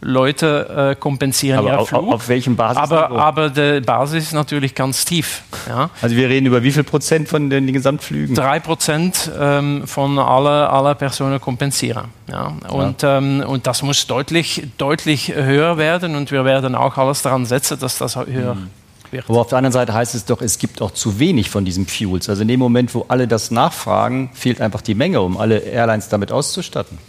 Leute äh, kompensieren aber auf, Flug. Auf welchem Basis? Aber, aber die Basis ist natürlich ganz tief. Ja. Also wir reden über wie viel Prozent von den, den Gesamtflügen? Drei Prozent ähm, von aller, aller Personen kompensieren. Ja. Und, ja. Ähm, und das muss deutlich, deutlich höher werden und wir werden auch alles daran setzen, dass das höher mhm. Wird. Aber auf der anderen Seite heißt es doch, es gibt auch zu wenig von diesen Fuels. Also in dem Moment, wo alle das nachfragen, fehlt einfach die Menge, um alle Airlines damit auszustatten.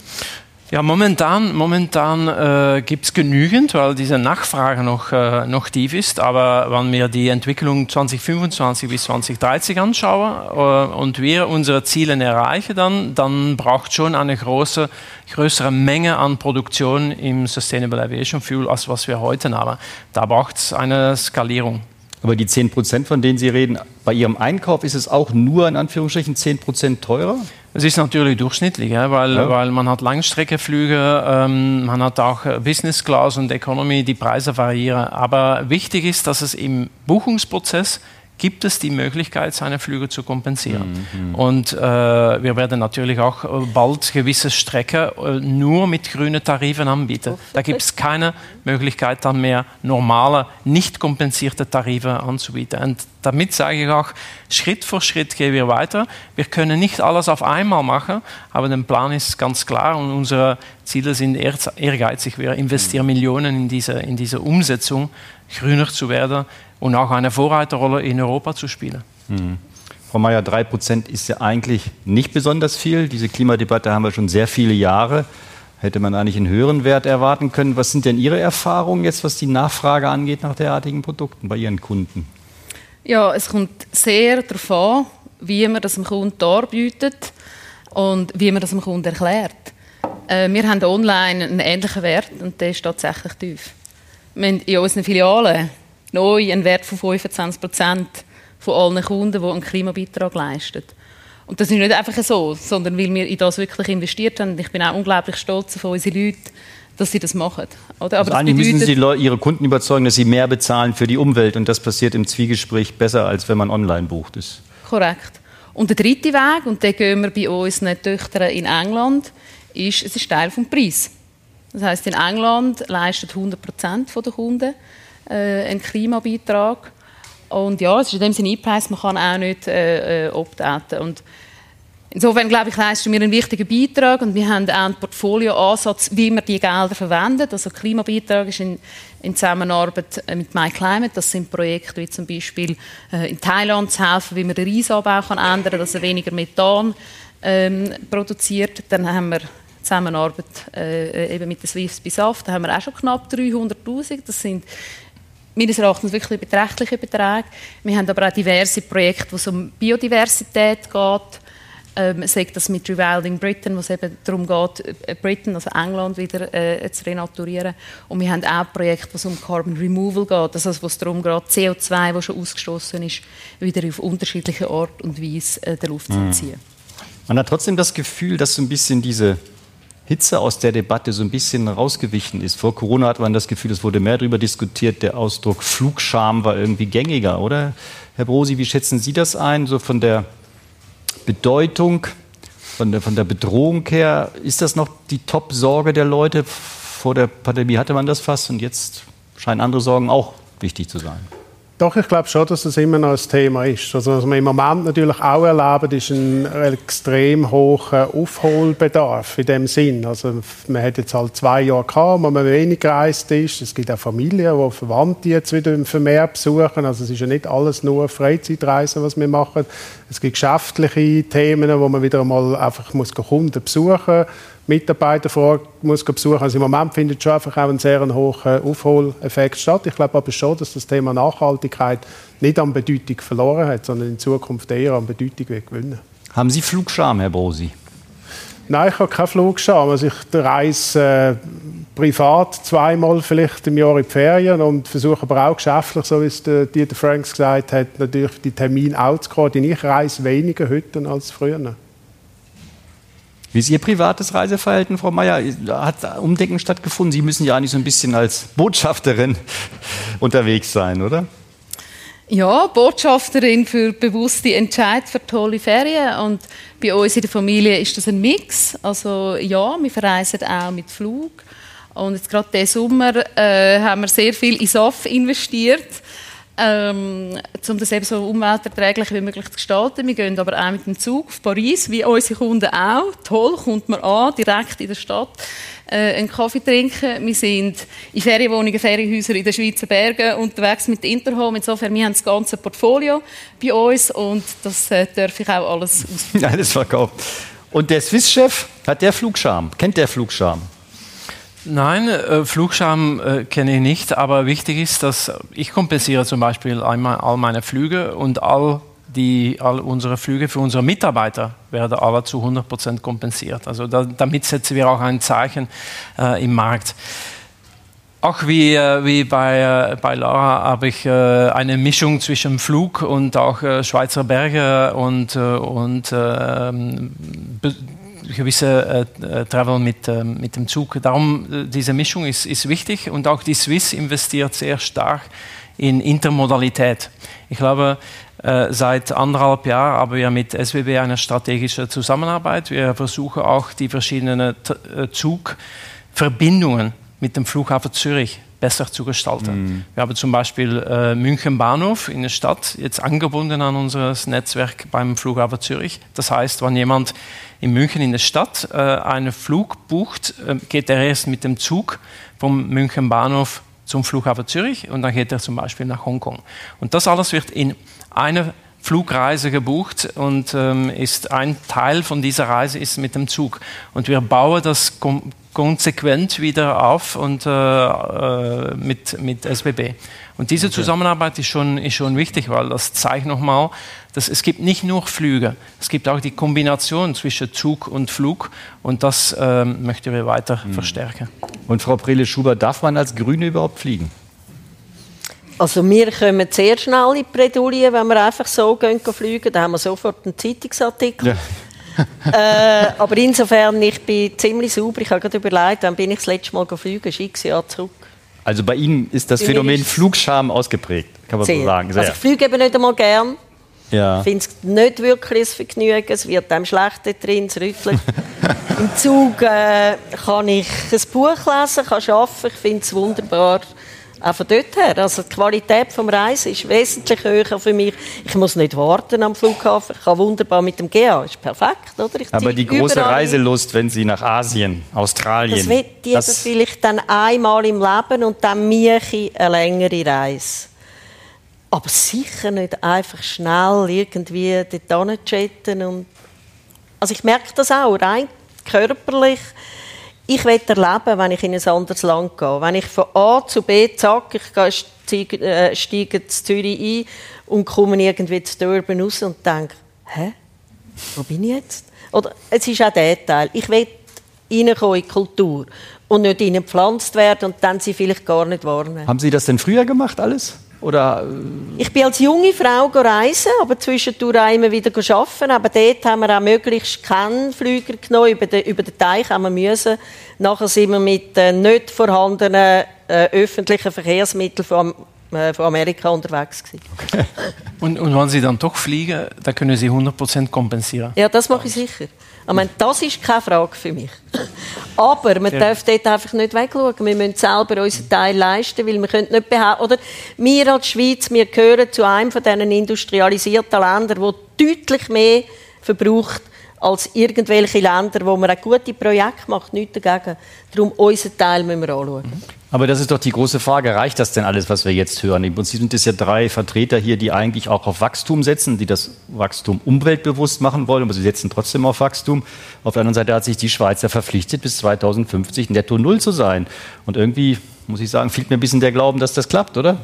Ja, momentan, momentan äh, gibt es genügend, weil diese Nachfrage noch, äh, noch tief ist. Aber wenn wir die Entwicklung 2025 bis 2030 anschauen äh, und wir unsere Ziele erreichen, dann, dann braucht schon eine große, größere Menge an Produktion im Sustainable Aviation Fuel, als was wir heute haben. Da braucht es eine Skalierung. Aber die 10 Prozent, von denen Sie reden, bei Ihrem Einkauf ist es auch nur in Anführungsstrichen 10 Prozent teurer? Es ist natürlich durchschnittlich, weil, ja. weil man hat Langstreckeflüge, ähm, man hat auch Business Class und Economy, die Preise variieren. Aber wichtig ist, dass es im Buchungsprozess gibt es die Möglichkeit, seine Flüge zu kompensieren. Mhm. Und äh, wir werden natürlich auch äh, bald gewisse Strecken äh, nur mit grünen Tarifen anbieten. Da gibt es keine Möglichkeit, dann mehr normale, nicht kompensierte Tarife anzubieten. Und damit sage ich auch, Schritt für Schritt gehen wir weiter. Wir können nicht alles auf einmal machen, aber der Plan ist ganz klar und unsere Ziele sind ehrgeizig. Wir investieren Millionen in diese, in diese Umsetzung, grüner zu werden und auch eine Vorreiterrolle in Europa zu spielen. Mhm. Frau Mayer, drei Prozent ist ja eigentlich nicht besonders viel. Diese Klimadebatte haben wir schon sehr viele Jahre. Hätte man eigentlich einen höheren Wert erwarten können. Was sind denn Ihre Erfahrungen jetzt, was die Nachfrage angeht nach derartigen Produkten bei Ihren Kunden? Ja, es kommt sehr darauf an, wie man das dem Kunden darbietet und wie man das dem Kunden erklärt. Äh, wir haben online einen ähnlichen Wert und der ist tatsächlich tief. Haben in unseren Filialen neu einen Wert von 25 Prozent von allen Kunden, die einen Klimabeitrag leisten. Und das ist nicht einfach so, sondern weil wir in das wirklich investiert haben. Ich bin auch unglaublich stolz auf unsere Leute, dass sie das machen. Oder? Aber also eigentlich müssen Sie Ihre Kunden überzeugen, dass sie mehr bezahlen für die Umwelt. Und das passiert im Zwiegespräch besser, als wenn man online bucht. Ist. Korrekt. Und der dritte Weg, und den gehen wir bei unseren Töchtern in England, ist, es ist Teil des Preises. Das heißt, in England leisten 100 Prozent der Kunden äh, einen Klimabeitrag. Und ja, es ist in dem Sinne eingepreist, man kann auch nicht äh, äh optaten. Und Insofern, glaube ich, leisten wir einen wichtigen Beitrag und wir haben auch einen Portfolioansatz, wie wir die Gelder verwenden. Also Klimabeitrag ist in, in Zusammenarbeit äh, mit MyClimate. Das sind Projekte wie zum Beispiel äh, in Thailand zu helfen, wie man den Reisanbau kann ändern kann, dass er weniger Methan ähm, produziert. Dann haben wir Zusammenarbeit äh, eben mit der Swiss BISAF. Da haben wir auch schon knapp 300'000. Das sind meines Erachtens wirklich beträchtliche Beträge. Wir haben aber auch diverse Projekte, wo es um Biodiversität geht ähm, sagt das mit Rewilding Britain, wo es eben darum geht, äh, Britain, also England, wieder äh, zu renaturieren. Und wir haben auch Projekte, wo es um Carbon Removal geht, also wo es darum geht, CO2, das schon ausgestoßen ist, wieder auf unterschiedliche Art und Weise äh, der Luft zu mhm. ziehen. Man hat trotzdem das Gefühl, dass so ein bisschen diese Hitze aus der Debatte so ein bisschen rausgewichen ist. Vor Corona hat man das Gefühl, es wurde mehr darüber diskutiert, der Ausdruck Flugscham war irgendwie gängiger, oder? Herr Brosi, wie schätzen Sie das ein, so von der Bedeutung, von der, von der Bedrohung her, ist das noch die Top-Sorge der Leute? Vor der Pandemie hatte man das fast und jetzt scheinen andere Sorgen auch wichtig zu sein. Doch, ich glaube schon, dass das immer noch ein Thema ist. Also, was wir im Moment natürlich auch erleben, ist ein extrem hoher Aufholbedarf in dem Sinn. Also, man hat jetzt halt zwei Jahre gehabt, wo man wenig gereist ist. Es gibt auch Familien, die Verwandte jetzt wieder vermehrt besuchen. Also, es ist ja nicht alles nur Freizeitreisen, was wir machen. Es gibt geschäftliche Themen, wo man wieder einmal einfach muss Kunden besuchen muss Mitarbeiter vor Ort muss besuchen. Also im Moment findet schon einfach auch ein sehr hoher Aufholeffekt statt. Ich glaube aber schon, dass das Thema Nachhaltigkeit nicht an Bedeutung verloren hat, sondern in Zukunft eher an Bedeutung wird gewinnen. Haben Sie Flugscham, Herr Brosi? Nein, ich habe keinen Flugscham. Also ich reise äh, privat zweimal vielleicht im Jahr in die Ferien und versuche aber auch geschäftlich, so wie es der Dieter Franks gesagt hat, natürlich die Termine auch zu koordinieren. Ich reise weniger heute als früher. Wie ist Ihr privates Reiseverhalten, Frau Mayer? Hat Umdenken stattgefunden? Sie müssen ja eigentlich so ein bisschen als Botschafterin unterwegs sein, oder? Ja, Botschafterin für bewusste Entscheid für tolle Ferien. Und bei uns in der Familie ist das ein Mix. Also ja, wir verreisen auch mit Flug. Und jetzt gerade diesen Sommer äh, haben wir sehr viel in SAF investiert ähm, um das eben so umwelterträglich wie möglich zu gestalten. Wir gehen aber auch mit dem Zug auf Paris, wie unsere Kunden auch. Toll, kommt man an, direkt in der Stadt äh, einen Kaffee trinken. Wir sind in Ferienwohnungen, Ferienhäusern in den Schweizer Bergen unterwegs mit Interhome. Insofern, wir haben das ganze Portfolio bei uns und das äh, darf ich auch alles ausprobieren. Alles verkauft. Und der Swiss-Chef, hat der Flugscham? Kennt der Flugscham? Nein, äh, Flugscham äh, kenne ich nicht, aber wichtig ist, dass ich kompensiere zum Beispiel einmal all meine Flüge und all, die, all unsere Flüge für unsere Mitarbeiter werden alle zu 100 Prozent kompensiert. Also da, damit setzen wir auch ein Zeichen äh, im Markt. Auch wie, äh, wie bei, äh, bei Laura habe ich äh, eine Mischung zwischen Flug und auch Schweizer Berge und, und ähm, gewisse äh, äh, Travel mit, äh, mit dem Zug. Darum, äh, diese Mischung ist, ist wichtig und auch die Swiss investiert sehr stark in Intermodalität. Ich glaube, äh, seit anderthalb Jahren haben wir mit SWB eine strategische Zusammenarbeit. Wir versuchen auch die verschiedenen Zugverbindungen mit dem Flughafen Zürich besser zu gestalten. Mm. Wir haben zum Beispiel äh, München Bahnhof in der Stadt jetzt angebunden an unser Netzwerk beim Flughafen Zürich. Das heißt, wenn jemand in München in der Stadt äh, einen Flug bucht, äh, geht er erst mit dem Zug vom München Bahnhof zum Flughafen Zürich und dann geht er zum Beispiel nach Hongkong. Und das alles wird in einer Flugreise gebucht und ähm, ist ein Teil von dieser Reise ist mit dem Zug. Und wir bauen das konsequent wieder auf und äh, äh mit, mit SBB. Und diese okay. Zusammenarbeit ist schon, ist schon wichtig, weil das zeigt nochmal, dass es gibt nicht nur Flüge, es gibt auch die Kombination zwischen Zug und Flug und das ähm, möchten wir weiter mhm. verstärken. Und Frau Prele-Schubert, darf man als Grüne überhaupt fliegen? Also wir kommen sehr schnell in die Bredouille, wenn wir einfach so gehen, fliegen. Da haben wir sofort einen Zeitungsartikel. Ja. äh, aber insofern, ich bin ziemlich sauber. Ich habe gerade überlegt, wann bin ich das letzte Mal geflogen? Sechs Jahre zurück. Also bei Ihnen ist das Phänomen Flugscham ausgeprägt, kann man sehr. so sagen. Sehr. Also ich fliege eben nicht einmal gern. Ja. Ich finde es nicht wirklich ein Vergnügen. Es wird einem schlecht drin, es rüttelt. Im Zug äh, kann ich ein Buch lesen, kann arbeiten. Ich finde es wunderbar. Auch von dort her. Also die Qualität des Reisen ist wesentlich höher für mich. Ich muss nicht warten am Flughafen. Ich kann wunderbar mit dem GA. Ist perfekt, oder? Ich Aber die große Reiselust, wenn Sie nach Asien, Australien... Das wird das vielleicht dann einmal im Leben und dann mich eine längere Reise. Aber sicher nicht einfach schnell irgendwie dort chatten und Also ich merke das auch, rein körperlich ich will erleben, wenn ich in ein anderes Land gehe. Wenn ich von A zu B, zack, ich steige, äh, steige in Zürich ein und komme irgendwie zu Durban raus und denke, hä, wo bin ich jetzt? Oder es ist auch der Teil. Ich will in die Kultur und nicht gepflanzt werden und dann sie vielleicht gar nicht wahrnehmen. Haben Sie das denn früher gemacht alles? Oder, äh ich bin als junge Frau reisen, aber zwischendurch auch immer wieder arbeiten. Aber dort haben wir auch möglichst keinen Flüger genommen. Über den, über den Teich haben wir müssen. Nachher sind wir mit äh, nicht vorhandenen äh, öffentlichen Verkehrsmitteln von, äh, von Amerika unterwegs gewesen. Okay. und, und wenn Sie dann doch fliegen, dann können Sie 100% kompensieren? Ja, das mache ich sicher. Ich meine, das ist keine Frage für mich. Aber man ja. darf dort einfach nicht wegschauen. Wir müssen selber unseren Teil leisten, weil wir können nicht behaupten, oder wir als Schweiz, wir gehören zu einem von diesen industrialisierten Ländern, die deutlich mehr verbraucht als irgendwelche Länder, wo man ein gute Projekte macht, nichts dagegen. Darum, unseren Teil müssen wir anschauen. Aber das ist doch die große Frage, reicht das denn alles, was wir jetzt hören? Im Prinzip sind es ja drei Vertreter hier, die eigentlich auch auf Wachstum setzen, die das Wachstum umweltbewusst machen wollen, aber sie setzen trotzdem auf Wachstum. Auf der anderen Seite hat sich die Schweiz ja verpflichtet, bis 2050 netto Null zu sein. Und irgendwie, muss ich sagen, fehlt mir ein bisschen der Glauben, dass das klappt, oder?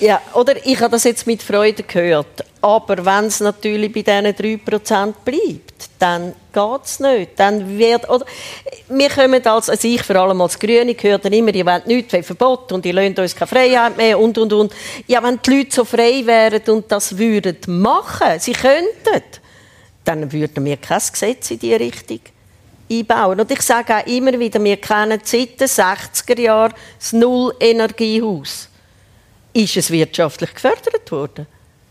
Ja, oder ich habe das jetzt mit Freude gehört. Aber wenn es natürlich bei diesen 3% bleibt, dann geht es nicht. Dann wird, oder, wir kommen als, also ich vor allem als Grüne, höre dann immer, ihr wollt nichts, wollt Verbot und ihr lasst uns keine Freiheit mehr und, und, und. Ja, wenn die Leute so frei wären und das würden machen, sie könnten, dann würden wir kein Gesetz in diese Richtung einbauen. Und ich sage auch immer wieder, wir kennen seit den 60er Jahren das Null-Energiehaus ist es wirtschaftlich gefördert worden?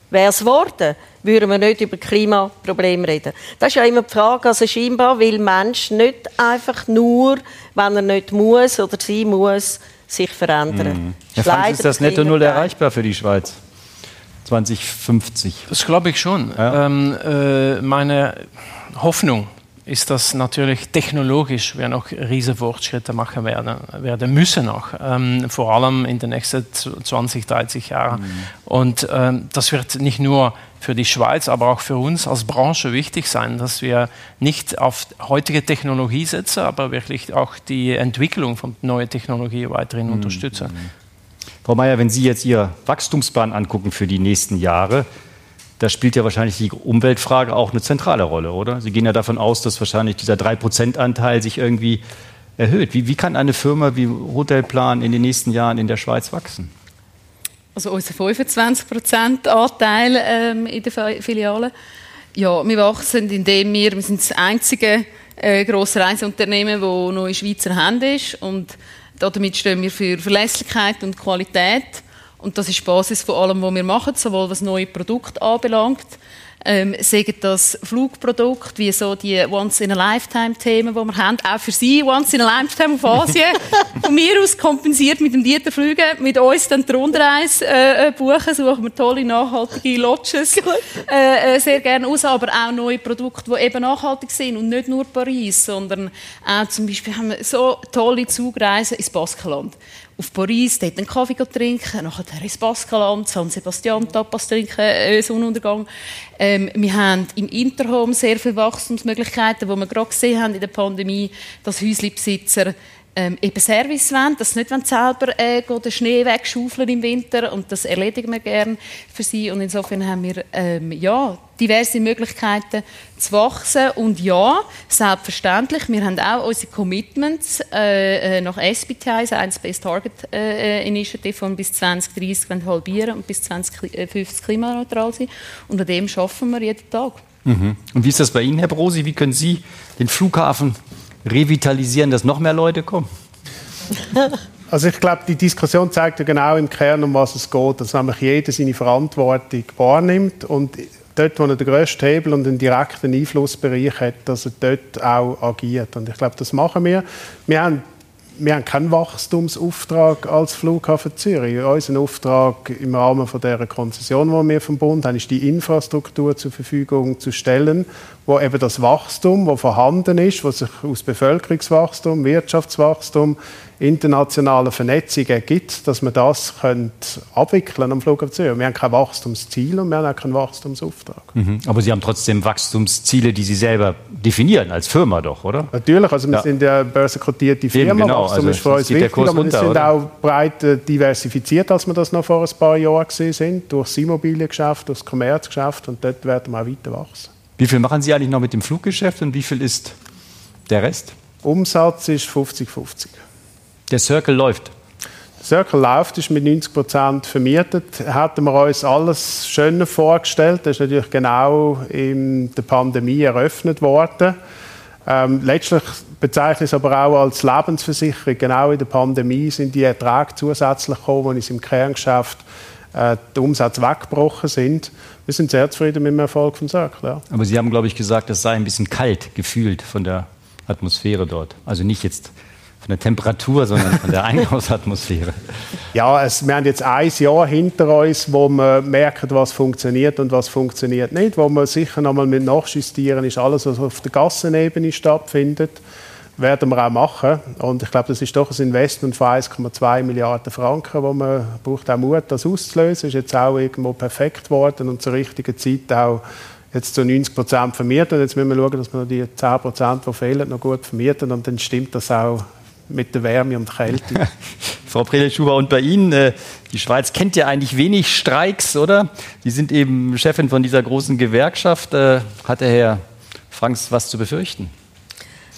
Wäre es geworden, würden wir nicht über Klimaprobleme reden. Das ist ja immer die Frage, also scheinbar will Mensch nicht einfach nur, wenn er nicht muss oder sie muss, sich verändern. Mhm. Ja, ist das Netto Null erreichbar für die Schweiz? 2050? Das glaube ich schon. Ja. Ähm, äh, meine Hoffnung ist das natürlich technologisch wir noch riesige Fortschritte machen werden, werden müssen auch, ähm, vor allem in den nächsten 20, 30 Jahren. Mhm. Und ähm, das wird nicht nur für die Schweiz, aber auch für uns als Branche wichtig sein, dass wir nicht auf heutige Technologie setzen, aber wirklich auch die Entwicklung von neuer Technologie weiterhin mhm. unterstützen. Frau Mayer, wenn Sie jetzt Ihr Wachstumsplan angucken für die nächsten Jahre, da spielt ja wahrscheinlich die Umweltfrage auch eine zentrale Rolle, oder? Sie gehen ja davon aus, dass wahrscheinlich dieser 3%-Anteil sich irgendwie erhöht. Wie, wie kann eine Firma wie Hotelplan in den nächsten Jahren in der Schweiz wachsen? Also unser 25%-Anteil ähm, in der Filiale. Ja, wir wachsen, indem wir, wir sind das einzige äh, grosse Reiseunternehmen, das noch in Schweizer Händen ist und damit stehen wir für Verlässlichkeit und Qualität und das ist die Basis von allem, was wir machen, sowohl was neue Produkte anbelangt, ähm, sagen das Flugprodukt, wie so die Once-in-a-Lifetime-Themen, die wir haben, auch für Sie Once-in-a-Lifetime auf Asien, von mir aus kompensiert mit dem Dieter Flüge, mit uns dann die Rundreise äh, äh, buchen, suchen wir tolle, nachhaltige Lodges. Äh, äh, sehr gerne aus, aber auch neue Produkte, die eben nachhaltig sind und nicht nur Paris, sondern auch zum Beispiel haben wir so tolle Zugreisen ins Baskenland auf Paris, dort einen Kaffee trinken, nachher ins Baskenland, San Sebastian Tapas trinken, äh, Sonnenuntergang. Ähm, wir haben im Interhome sehr viele Wachstumsmöglichkeiten, wo wir gerade gesehen haben in der Pandemie, dass Häuslebesitzer ähm, eben Service wollen, dass sie nicht selber äh, den Schnee wegschaufeln im Winter und das erledigen wir gerne für sie und insofern haben wir ähm, ja, diverse Möglichkeiten zu wachsen und ja, selbstverständlich, wir haben auch unsere Commitments äh, äh nach SBTI, Science Based Target äh, äh Initiative von bis 2030 wollen halbieren und bis 2050 klimaneutral sein und an dem schaffen wir jeden Tag. Mhm. Und wie ist das bei Ihnen, Herr Brosi? Wie können Sie den Flughafen revitalisieren, dass noch mehr Leute kommen? Also ich glaube, die Diskussion zeigt ja genau im Kern, um was es geht, dass nämlich jeder seine Verantwortung wahrnimmt und dort, wo er den grössten Hebel und einen direkten Einflussbereich hat, dass er dort auch agiert. Und ich glaube, das machen wir. Wir haben wir haben keinen Wachstumsauftrag als Flughafen Zürich. Unser Auftrag im Rahmen von der Konzession, die wir vom Bund haben, ist die Infrastruktur zur Verfügung zu stellen, wo eben das Wachstum, das vorhanden ist, was sich aus Bevölkerungswachstum, Wirtschaftswachstum, internationaler Vernetzung ergibt, dass wir das abwickeln am Flughafen Zürich. Wir haben kein Wachstumsziel und wir haben auch keinen Wachstumsauftrag. Mhm. Aber Sie haben trotzdem Wachstumsziele, die Sie selber definieren, als Firma doch, oder? Natürlich, also wir ja. sind ja börsenkotierte Firma, Eben, genau. Wachstum also ist für uns wichtig, aber runter, wir sind oder? auch breit äh, diversifiziert, als wir das noch vor ein paar Jahren gesehen sind, durch das Immobiliengeschäft, durch das Kommerzgeschäft und dort werden wir auch weiter wachsen. Wie viel machen Sie eigentlich noch mit dem Fluggeschäft und wie viel ist der Rest? Umsatz ist 50-50. Der Circle läuft? Der Circle läuft, ist mit 90 Prozent vermietet. Hätten wir uns alles schöner vorgestellt. Das ist natürlich genau in der Pandemie eröffnet worden. Ähm, letztlich bezeichne ich es aber auch als Lebensversicherung. Genau in der Pandemie sind die Erträge zusätzlich gekommen, die uns im Kerngeschäft äh, die Umsätze weggebrochen sind. Wir sind sehr zufrieden mit dem Erfolg von Circle. Ja. Aber Sie haben, glaube ich, gesagt, es sei ein bisschen kalt gefühlt von der Atmosphäre dort. Also nicht jetzt von der Temperatur, sondern von der Einkaufsatmosphäre. Ja, es, wir haben jetzt ein Jahr hinter uns, wo man merkt, was funktioniert und was funktioniert nicht. Wo man sicher nochmal mit nachjustieren ist alles, was auf der Gassenebene stattfindet, werden wir auch machen. Und ich glaube, das ist doch ein Investment von 1,2 Milliarden Franken, wo man braucht auch Mut, das auszulösen. Ist jetzt auch irgendwo perfekt geworden und zur richtigen Zeit auch jetzt zu 90 Prozent vermieten. Jetzt müssen wir schauen, dass wir die 10 Prozent, die fehlen, noch gut vermieten. Und dann stimmt das auch mit der Wärme und Kälte. Frau Predelschuber, und bei Ihnen, äh, die Schweiz kennt ja eigentlich wenig Streiks, oder? Sie sind eben Chefin von dieser großen Gewerkschaft. Äh, hat der Herr Franks was zu befürchten?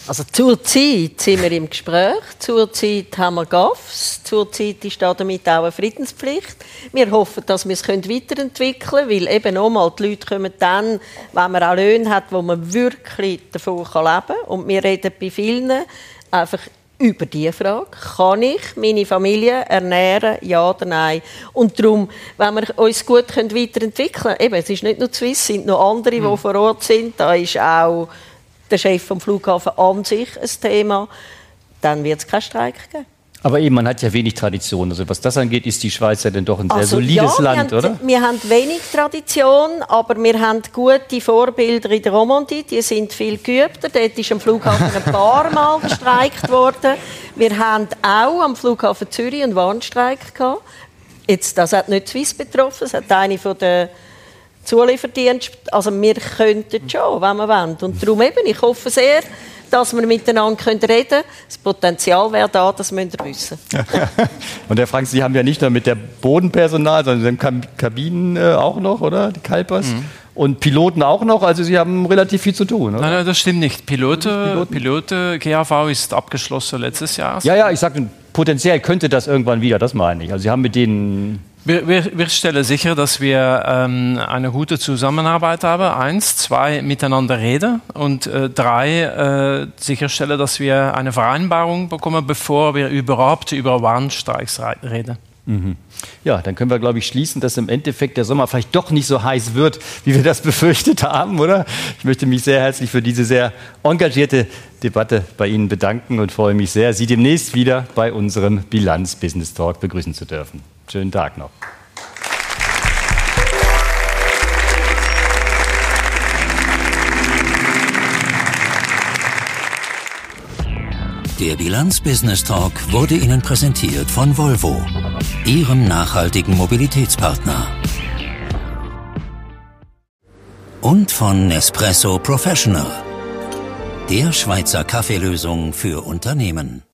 Also zurzeit sind wir im Gespräch, zurzeit haben wir GAFs, zurzeit ist damit auch eine Friedenspflicht. Wir hoffen, dass wir es weiterentwickeln können, weil eben nochmal, die Leute kommen dann, wenn man auch Löhne hat, wo man wirklich davon leben kann. Und wir reden bei vielen einfach über diese Frage. Kann ich meine Familie ernähren, ja oder nein? Und darum, wenn wir uns gut weiterentwickeln können, eben, es ist nicht nur Swiss, es sind noch andere, die vor Ort sind, da ist auch der Chef vom Flughafen an sich ein Thema, dann wird es keinen Streik geben. Aber eben, man hat ja wenig Tradition. Also was das angeht, ist die Schweiz ja dann doch ein sehr also, solides ja, Land, wir oder? Haben, wir haben wenig Tradition, aber wir haben gute Vorbilder in der Romandie. Die sind viel geübter. Dort ist am Flughafen ein paar Mal gestreikt worden. Wir haben auch am Flughafen Zürich einen Warnstreik gehabt. Jetzt, das hat nicht Swiss betroffen. Es hat eine von der Zulieferdienst. Also wir könnten schon, wenn wir wollen. Und darum eben, ich hoffe sehr, dass wir miteinander reden können. Das Potenzial wäre da, das müsst ihr wissen. Und Herr Frank, Sie haben ja nicht nur mit der Bodenpersonal, sondern Sie Kabinen äh, auch noch, oder? Die Kalpers. Mhm. Und Piloten auch noch, also Sie haben relativ viel zu tun, oder? Nein, nein das stimmt nicht. Pilote, Pilote, GAV ist abgeschlossen letztes Jahr. Ja, ja, ich sage, potenziell könnte das irgendwann wieder, das meine ich. Also Sie haben mit denen wir, wir, wir, stellen sicher, dass wir ähm, eine gute Zusammenarbeit haben. Eins, zwei, miteinander reden und äh, drei, äh, sicherstellen, dass wir eine Vereinbarung bekommen, bevor wir überhaupt über Warnstreiks reden. Mhm. Ja, dann können wir, glaube ich, schließen, dass im Endeffekt der Sommer vielleicht doch nicht so heiß wird, wie wir das befürchtet haben, oder? Ich möchte mich sehr herzlich für diese sehr engagierte Debatte bei Ihnen bedanken und freue mich sehr, Sie demnächst wieder bei unserem Bilanz Business Talk begrüßen zu dürfen. Schönen Tag noch. Der Bilanz Business Talk wurde Ihnen präsentiert von Volvo, Ihrem nachhaltigen Mobilitätspartner. Und von Nespresso Professional, der Schweizer Kaffeelösung für Unternehmen.